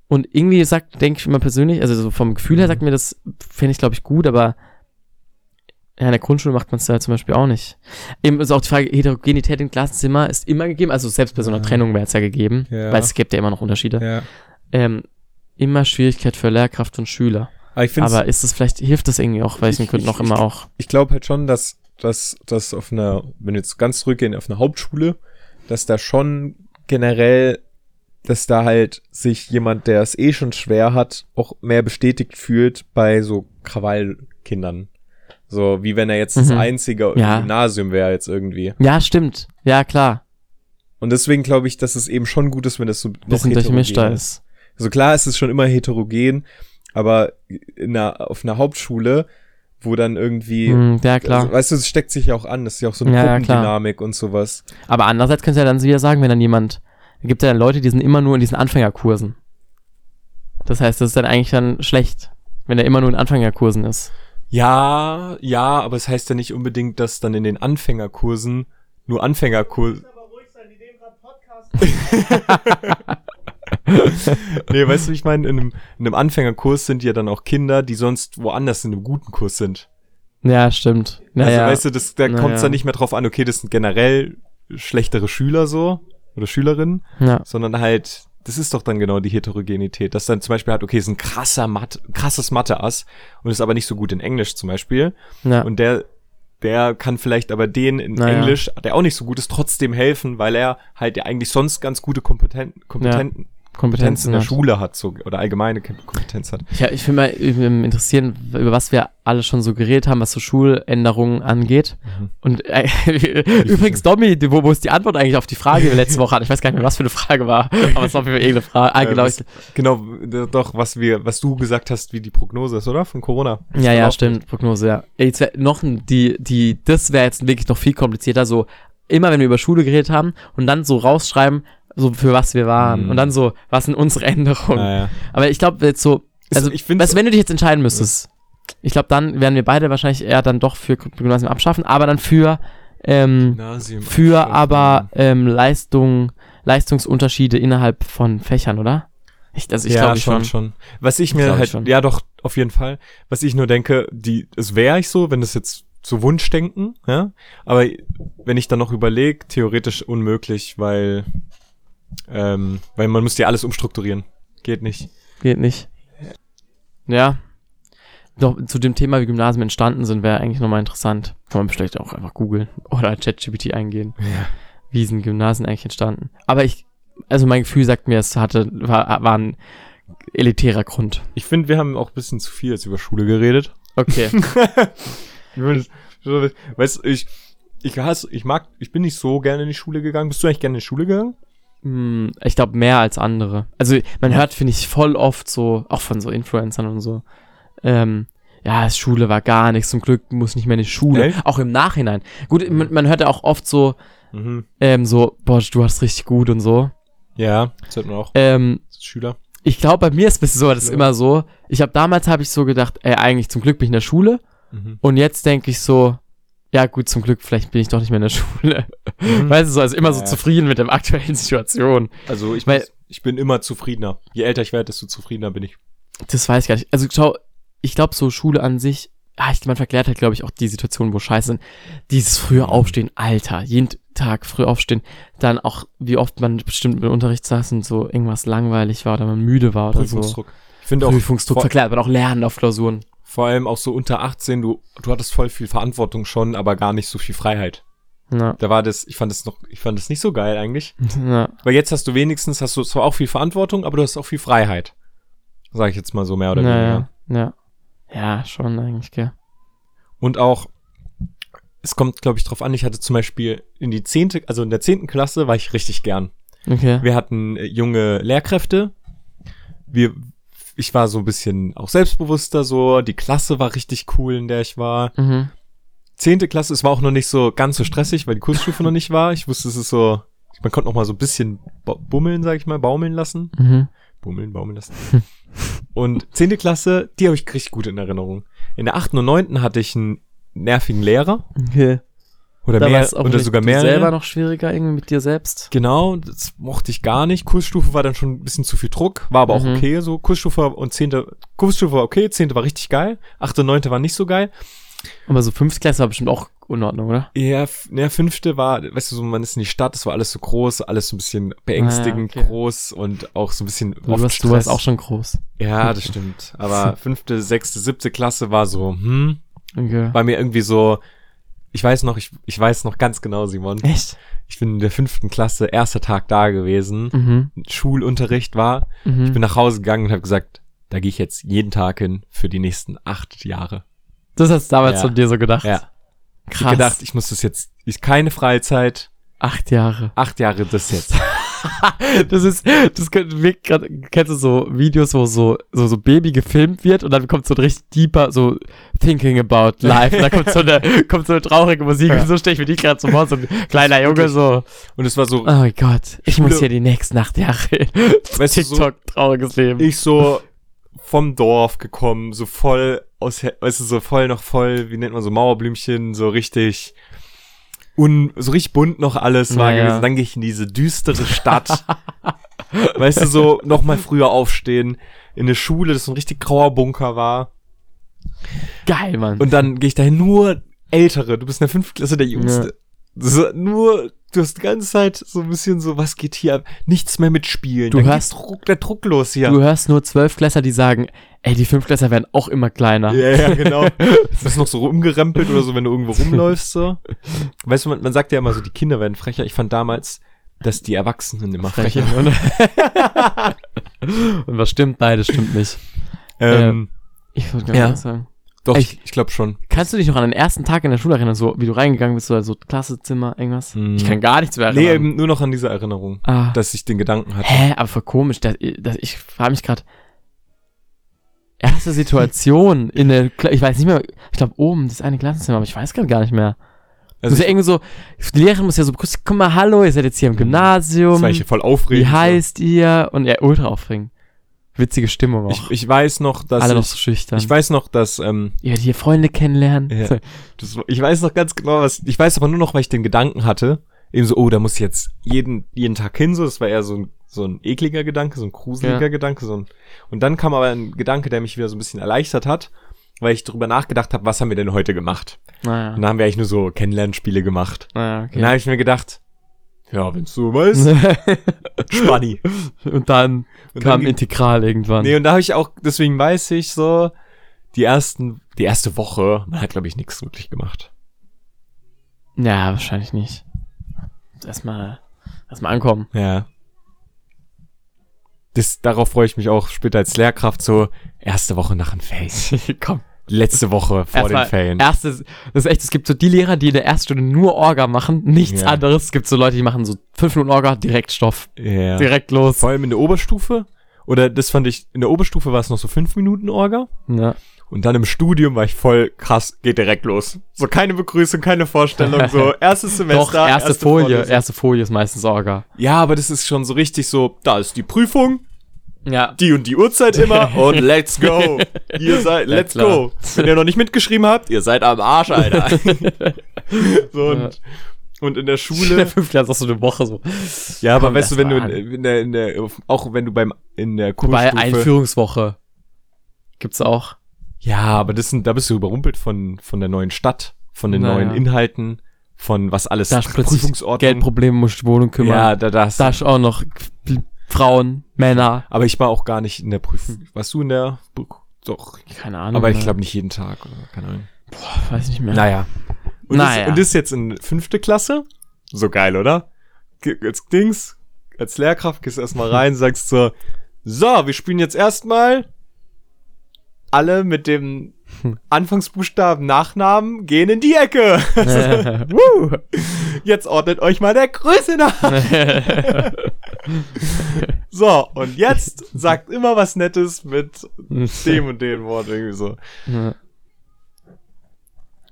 Und irgendwie sagt, denke ich immer persönlich, also so vom Gefühl her sagt mir das, fände ich glaube ich gut, aber ja, in der Grundschule macht man es ja zum Beispiel auch nicht. Eben ist auch die Frage, Heterogenität im Klassenzimmer ist immer gegeben, also selbst bei so einer. Trennung wäre es ja gegeben, Ja. weil es gibt ja immer noch Unterschiede. Ja. Ähm, immer Schwierigkeit für Lehrkraft und Schüler. Aber Aber ist das vielleicht, hilft das irgendwie auch, welchen Ich- ich- auch immer auch. ich glaube halt schon, dass, dass, dass auf einer, wenn wir jetzt ganz zurückgehen, auf einer Hauptschule, dass da schon generell, dass da halt sich jemand, der es eh schon schwer hat, auch mehr bestätigt fühlt bei so Krawallkindern. So, wie wenn er jetzt das Mhm. einzige im Ja. Gymnasium wäre jetzt irgendwie. Ja, stimmt. Ja, klar. Und deswegen glaube ich, dass es eben schon gut ist, wenn das so noch Bisschen durchmischter ist. Also klar, es ist schon immer heterogen, aber in einer, auf einer Hauptschule, wo dann irgendwie, Hm, ja, klar. Also, weißt du, es steckt sich ja auch an, das ist ja auch so eine Ja, ja. Gruppendynamik und sowas. Aber andererseits könntest du ja dann wieder sagen, wenn dann jemand, gibt ja dann Leute, die sind immer nur in diesen Anfängerkursen. Das heißt, das ist dann eigentlich dann schlecht, wenn er immer nur in Anfängerkursen ist. Ja, ja, aber es heißt ja nicht unbedingt, dass dann in den Anfängerkursen nur Anfängerkurse. nee, weißt du, ich meine? In einem, in einem Anfängerkurs sind ja dann auch Kinder, die sonst woanders in einem guten Kurs sind. Ja, stimmt. Also, Naja. weißt du, das, da Naja. kommt es dann nicht mehr drauf an, okay, das sind generell schlechtere Schüler so oder Schülerinnen, ja. sondern halt, das ist doch dann genau die Heterogenität, dass dann zum Beispiel hat, okay, ist ein krasser Mathe, krasses Mathe-Ass und ist aber nicht so gut in Englisch zum Beispiel Ja. und der, der kann vielleicht aber den in Naja. Englisch, der auch nicht so gut ist, trotzdem helfen, weil er halt ja eigentlich sonst ganz gute Kompeten Kompeten Kompetenz in der hat. Schule hat, so, oder allgemeine Kompetenz hat. Ja, ich würde mal interessieren, über was wir alle schon so geredet haben, was so Schuländerungen angeht. Mhm. Und äh, übrigens, Domi, wo, wo ist die Antwort eigentlich auf die Frage, die wir letzte Woche hatten? Ich weiß gar nicht mehr, was für eine Frage war, aber es war für irgendeine Frage. Ah, Äh, genau. was- Genau, doch, was wir, was du gesagt hast, wie die Prognose ist, oder? Von Corona. Ich, ja, ja, stimmt, Prognose, ja. Jetzt wär noch die, die, das wäre jetzt wirklich noch viel komplizierter, so immer wenn wir über Schule geredet haben und dann so rausschreiben, so für was wir waren Mhm. und dann so, was sind unsere Änderungen. Naja. Aber ich glaube jetzt so, also ich weißt, wenn du dich jetzt entscheiden müsstest, ich glaube, dann werden wir beide wahrscheinlich eher dann doch für Gymnasium abschaffen, aber dann für ähm, Gymnasium für abschaffen. aber ähm, Leistung, Leistungsunterschiede innerhalb von Fächern, oder? Ich, also ich ja, glaube schon, schon. Was ich mir halt, schon. ja doch, auf jeden Fall. Was ich nur denke, die, es wäre ich so, wenn das jetzt so Wunschdenken, ja. Aber wenn ich dann noch überlege, theoretisch unmöglich, weil, ähm, weil man müsste ja alles umstrukturieren. Geht nicht. Geht nicht. Ja. Doch, zu dem Thema, wie Gymnasien entstanden sind, wäre eigentlich nochmal interessant. Kann man vielleicht auch einfach googeln oder ChatGPT eingehen. Ja. Wie sind Gymnasien eigentlich entstanden? Aber ich, also mein Gefühl sagt mir, es hatte, war, war ein elitärer Grund. Ich finde, wir haben auch ein bisschen zu viel jetzt über Schule geredet. Okay. Weißt du, ich, ich hasse, ich mag, ich bin nicht so gerne in die Schule gegangen. Bist du eigentlich gerne in die Schule gegangen? Hm, ich glaube mehr als andere. Also man hört, finde ich, voll oft so, auch von so Influencern und so, ähm, ja, Schule war gar nichts, zum Glück muss nicht mehr in die Schule. Echt? Auch im Nachhinein. Gut, man, man hört ja auch oft so, Mhm. ähm, so, boah, du hast richtig gut und so. Ja, das hört man auch. Ähm, Schüler. ich glaube, bei mir ist es so, das ist immer so. Ich habe damals habe ich so gedacht, ey, eigentlich zum Glück bin ich in der Schule. Mhm. Und jetzt denke ich so, ja gut, zum Glück, vielleicht bin ich doch nicht mehr in der Schule. Mhm. Weißt du, so, also immer so Ja. zufrieden mit der aktuellen Situation. Also ich, Weil- muss, ich bin immer zufriedener. Je älter ich werde, desto zufriedener bin ich. Das weiß ich gar nicht. Also schau, ich glaube, so Schule an sich, ah, ich, man verklärt halt, glaube ich, auch die Situationen, wo scheiße sind. Dieses frühe Aufstehen, Alter, jeden Tag früh aufstehen, dann auch, wie oft man bestimmt im Unterricht saß und so irgendwas langweilig war oder man müde war oder so. Prüfungsdruck. Ich finde auch Prüfungsdruck verklärt, aber auch Lernen auf Klausuren. Vor allem auch so unter 18, du, du hattest voll viel Verantwortung schon, aber gar nicht so viel Freiheit. Ja, Da war das, ich fand das noch, ich fand das nicht so geil eigentlich. ja, Weil jetzt hast du wenigstens, hast du zwar auch viel Verantwortung, aber du hast auch viel Freiheit. Sag ich jetzt mal so mehr oder weniger. ja, ja. Ja, schon eigentlich, gell. Und auch, es kommt, glaube ich, drauf an, ich hatte zum Beispiel in die zehnte, also in der zehnten Klasse war ich richtig gern. Okay. Wir hatten äh, junge Lehrkräfte. Wir, ich war so ein bisschen auch selbstbewusster so. Die Klasse war richtig cool, in der ich war. Mhm. Zehnte Klasse, es war auch noch nicht so ganz so stressig, weil die Kursstufe noch nicht war. Ich wusste, es ist so, man konnte noch mal so ein bisschen bummeln, sag ich mal, baumeln lassen. Mhm. Bummeln, baumeln lassen. Und zehnte Klasse, die habe ich richtig gut in Erinnerung. In der achten und neunten hatte ich einen nervigen Lehrer. Okay. Oder Da mehr, auch oder sogar mehr. selber noch schwieriger irgendwie mit dir selbst. Genau, das mochte ich gar nicht. Kursstufe war dann schon ein bisschen zu viel Druck, war aber auch Mhm. okay so. Kursstufe und zehnte, Kursstufe war okay, zehnte war richtig geil, achte und neunte war nicht so geil. Aber so Fünftklasse war bestimmt auch in Ordnung, oder? Ja, ja, fünfte war, weißt du, so, man ist in die Stadt, es war alles so groß, alles so ein bisschen beängstigend Ah, okay. groß und auch so ein bisschen Du warst, du warst auch schon groß. Ja, das stimmt. Aber fünfte, sechste, siebte Klasse war so, hm, Okay. war mir irgendwie so, ich weiß noch, ich, ich weiß noch ganz genau, Simon. Echt? Ich bin in der fünften Klasse, erster Tag da gewesen. Mhm. Schulunterricht war. Mhm. Ich bin nach Hause gegangen und habe gesagt, da gehe ich jetzt jeden Tag hin für die nächsten acht Jahre. das hast du damals Ja. von dir so gedacht. Ja. Ich Krass. hab gedacht, ich muss das jetzt, ist keine Freizeit, Acht Jahre. acht Jahre das jetzt. Das ist, das könnte wirkt grad, kennst du so Videos, wo so, so, so Baby gefilmt wird und dann kommt so ein richtig deeper, so Thinking about life. Und dann kommt so eine, kommt so eine traurige Musik Ja. und so stelle ich mir dich gerade so vor, so ein kleiner Junge so, Und es war so, oh mein Gott, ich Schule- muss hier die nächsten acht Jahre weißt du, so, TikTok, trauriges Leben. ich so vom Dorf gekommen, so voll aus, weißt du, so voll noch voll, wie nennt man so Mauerblümchen, so richtig un, so richtig bunt noch alles war Ja, ja. gewesen. Dann gehe ich in diese düstere Stadt. weißt du, so noch mal früher aufstehen in eine Schule, das so ein richtig grauer Bunker war. Geil, Mann. Und dann gehe ich dahin nur Ältere. Du bist in der fünften Klasse der Jüngste. So, nur, du hast die ganze Zeit so ein bisschen so, was geht hier ab? Nichts mehr mitspielen. Du Dann hörst- Druck, der Druck los hier. Du hörst nur Zwölfklässler, die sagen, ey, die Fünftklässler werden auch immer kleiner. Ja, ja, genau. Du bist noch so rumgerempelt oder so, wenn du irgendwo rumläufst, so. Weißt du, man, man sagt ja immer so, die Kinder werden frecher. Ich fand damals, dass die Erwachsenen immer frecher Freche. Und, was stimmt? Nein, das stimmt nicht. Ähm, Ich wollte gar Ja. sagen. Doch, ich, ich glaube schon. Kannst du dich noch an den ersten Tag in der Schule erinnern, so wie du reingegangen bist, oder so Klassezimmer, irgendwas? Hm. Ich kann gar nichts mehr Nee, erinnern. eben nur noch an diese Erinnerung, ah. dass ich den Gedanken hatte. Hä, aber voll komisch. Das, das, ich frage mich gerade. Erste Situation in der, Kla ich weiß nicht mehr, ich glaube oben, das eine Klassenzimmer, aber ich weiß gerade gar nicht mehr. Also muss ja irgendwie so, die Lehrerin muss ja so, begrüßen, komm mal, hallo, ihr seid jetzt hier im Gymnasium. das war ich voll aufregend. Wie heißt ihr? Und ja, ultra aufregend. Witzige Stimmung auch. Ich, ich weiß noch, dass Alle noch so schüchtern. ich weiß noch, dass ähm, werdet hier Freunde kennenlernen. Ja. Das, ich weiß noch ganz genau, was. Ich weiß aber nur noch, weil ich den Gedanken hatte. Eben so, oh, da muss ich jetzt jeden, jeden Tag hin, so. Das war eher so ein, so ein ekliger Gedanke, so ein gruseliger Ja. Gedanke. So ein, und dann kam aber ein Gedanke, der mich wieder so ein bisschen erleichtert hat, weil ich darüber nachgedacht habe, was haben wir denn heute gemacht? Naja, Und da haben wir eigentlich nur so Kennenlernspiele gemacht. naja, Und dann okay. habe ich mir gedacht, ja, wenn's so weißt, Spanni. und dann Und kam dann, Integral irgendwann. nee, und da habe ich auch, deswegen weiß ich so, die ersten, die erste Woche, man hat, glaube ich, nichts wirklich gemacht. Ja, wahrscheinlich nicht. Erstmal, erstmal ankommen. Ja. Das, darauf freue ich mich auch später als Lehrkraft, so erste Woche nach den Ferien. Komm. Letzte Woche vor Erstmal den Ferien. Erstes, das ist echt, es gibt so die Lehrer, die in der ersten Stunde nur Orga machen, nichts Ja. anderes. Es gibt so Leute, die machen so fünf Minuten Orga, direkt Stoff, Ja. direkt los. Vor allem in der Oberstufe. Oder das fand ich, in der Oberstufe war es noch so fünf Minuten Orga. Ja. Und dann im Studium war ich voll krass, geht direkt los. So keine Begrüßung, keine Vorstellung, so erstes Semester. Doch, erste, Folie, Vorlesung. erste Folie ist meistens Orga. Ja, aber das ist schon so richtig so, da ist die Prüfung, Ja. die und die Uhrzeit immer und let's go. Ihr seid, Ja, let's klar. go. Wenn ihr noch nicht mitgeschrieben habt, ihr seid am Arsch, Alter. so und, und in der In der Schule. fünften Klasse hast du eine Woche so. Ja, aber Kommt weißt du, wenn du in, in der, in der, auch wenn du beim, in der Kursstufe. Einführungswoche gibt's auch. Ja, aber das sind, da bist du überrumpelt von, von der neuen Stadt, von den Naja. neuen Inhalten, von was alles Da ist Prüfungsordnung. Geldprobleme, musst du Wohnung kümmern. Ja, da, das. Da ist auch noch Frauen, Männer. aber ich war auch gar nicht in der Prüfung. Warst du in der? Doch. Keine Ahnung. Aber ich ne? glaube nicht jeden Tag oder keine Ahnung. Boah, weiß nicht mehr. Naja. Und, Naja. Das, und das jetzt in fünfte Klasse? So geil, oder? Als Dings, als Lehrkraft gehst du erstmal rein, sagst so, so, wir spielen jetzt erstmal alle mit dem Anfangsbuchstaben Nachnamen gehen in die Ecke. Jetzt ordnet euch mal der Größe nach. So, und jetzt sagt immer was Nettes mit dem und dem Wort irgendwie so. Ja.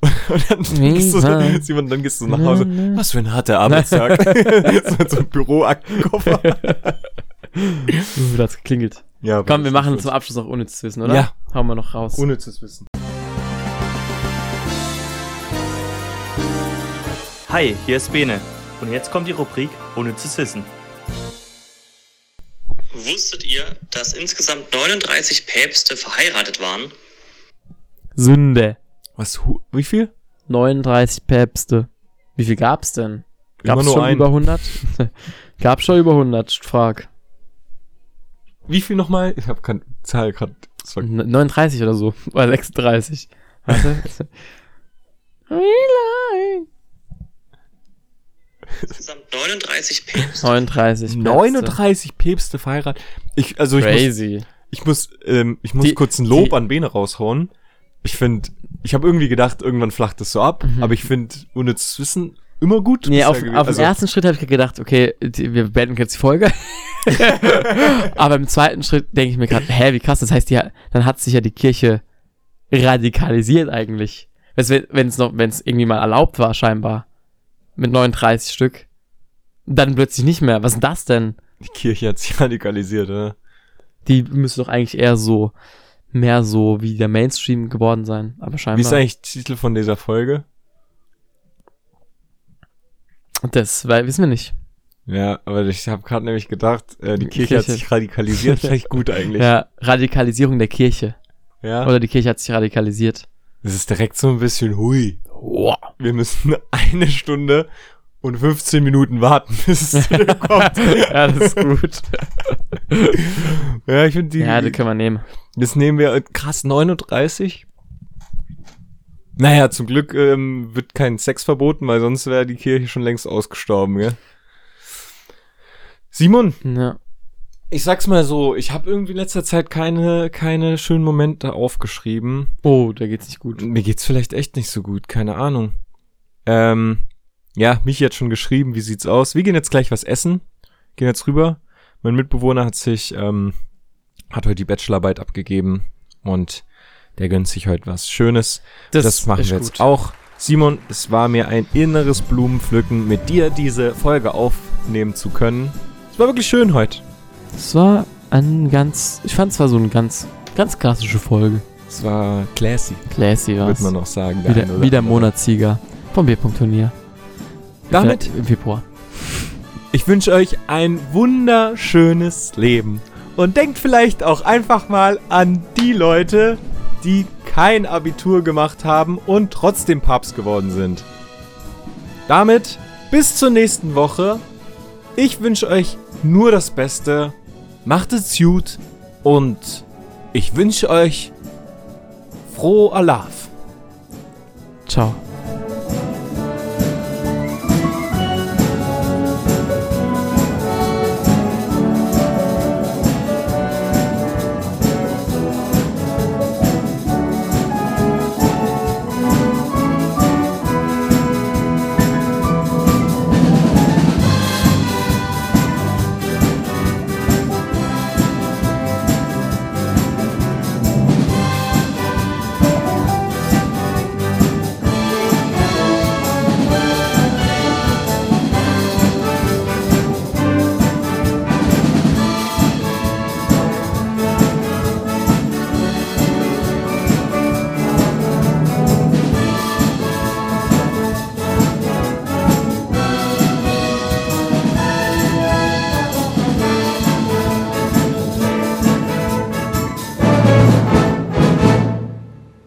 Und dann gehst du. Simon, dann gehst du nach Hause. Was für ein harter Arbeitstag. so mit so einem Büroaktenkoffer. Da hat's geklingelt. Ja, Komm, wir machen zum Abschluss noch unnützes Wissen, oder? Ja. Hauen wir noch raus. unnützes Wissen. Hi, hier ist Bene. Und jetzt kommt die Rubrik Unnützes Wissen. Wusstet ihr, dass insgesamt 39 Päpste verheiratet waren? Sünde. Was, wie viel? 39 Päpste. Wie viel gab's denn? Immer Gab's nur schon einen. über 100? Gab's schon über 100, frag. Wie viel nochmal? Ich habe keine Zahl gerade. N- 39 oder so. Oder 36. Warte. Insgesamt 39 Päpste. 39 Päpste. 39 Päpste verheiratet. Ich, also ich muss, Crazy. ich muss, ähm, ich muss Die- kurz ein Lob die- an Bene raushauen. Ich finde, ich habe irgendwie gedacht, irgendwann flacht das so ab, aber ich finde unnützes Wissen immer gut. Mhm. Nee, auf, auf Also, dem ersten Schritt habe ich gedacht, okay, die, wir beenden jetzt die Folge. Aber im zweiten Schritt denke ich mir gerade, hä, wie krass, das heißt, die, dann hat sich ja die Kirche radikalisiert eigentlich. Wenn es noch, wenn es irgendwie mal erlaubt war, scheinbar. Mit 39 Stück. Dann plötzlich nicht mehr. Was ist denn das denn? Die Kirche hat sich radikalisiert, oder? Die müsste doch eigentlich eher so, mehr so wie der Mainstream geworden sein. Aber Wie scheinbar. ist eigentlich der Titel von dieser Folge? das weil, wissen wir nicht. Ja, aber ich habe gerade nämlich gedacht, äh, die Kirche, hat Kirche. sich radikalisiert. Vielleicht gut eigentlich. Ja, Radikalisierung der Kirche. ja. Oder die Kirche hat sich radikalisiert. Das ist direkt so ein bisschen hui. Wow. Wir müssen eine Stunde und 15 Minuten warten, bis es zurückkommt. ja, das ist gut. ja, ich finde die. ja, das können wir nehmen. das nehmen wir äh, krass 39. Naja, zum Glück ähm, wird kein Sex verboten, weil sonst wäre die Kirche schon längst ausgestorben, gell? Simon, Ja. ich sag's mal so, ich habe irgendwie in letzter Zeit keine, keine schönen Momente aufgeschrieben. Oh, da geht's nicht gut. Mir geht's vielleicht echt nicht so gut, keine Ahnung. Ähm, ja, Michi hat schon geschrieben, wie sieht's aus? Wir gehen jetzt gleich was essen. Gehen jetzt rüber. Mein Mitbewohner hat sich, ähm, hat heute die Bachelorarbeit abgegeben und der gönnt sich heute was Schönes. Das, machen ist wir jetzt gut. auch. Simon, es war mir ein inneres Blumenpflücken, mit dir diese Folge aufnehmen zu können. Es war wirklich schön heute. Es war ein ganz, ich fand es war so eine ganz, ganz klassische Folge. Es war classy, Classy war würde man noch sagen. der Wieder, andere. Monatssieger vom Bierpunkt-Turnier. Damit Im Februar. Ich wünsche euch ein wunderschönes Leben. Und denkt vielleicht auch einfach mal an die Leute, die kein Abitur gemacht haben und trotzdem Papst geworden sind. Damit bis zur nächsten Woche. Ich wünsche euch nur das Beste. Macht es gut und ich wünsche euch frohe Alaf. Ciao.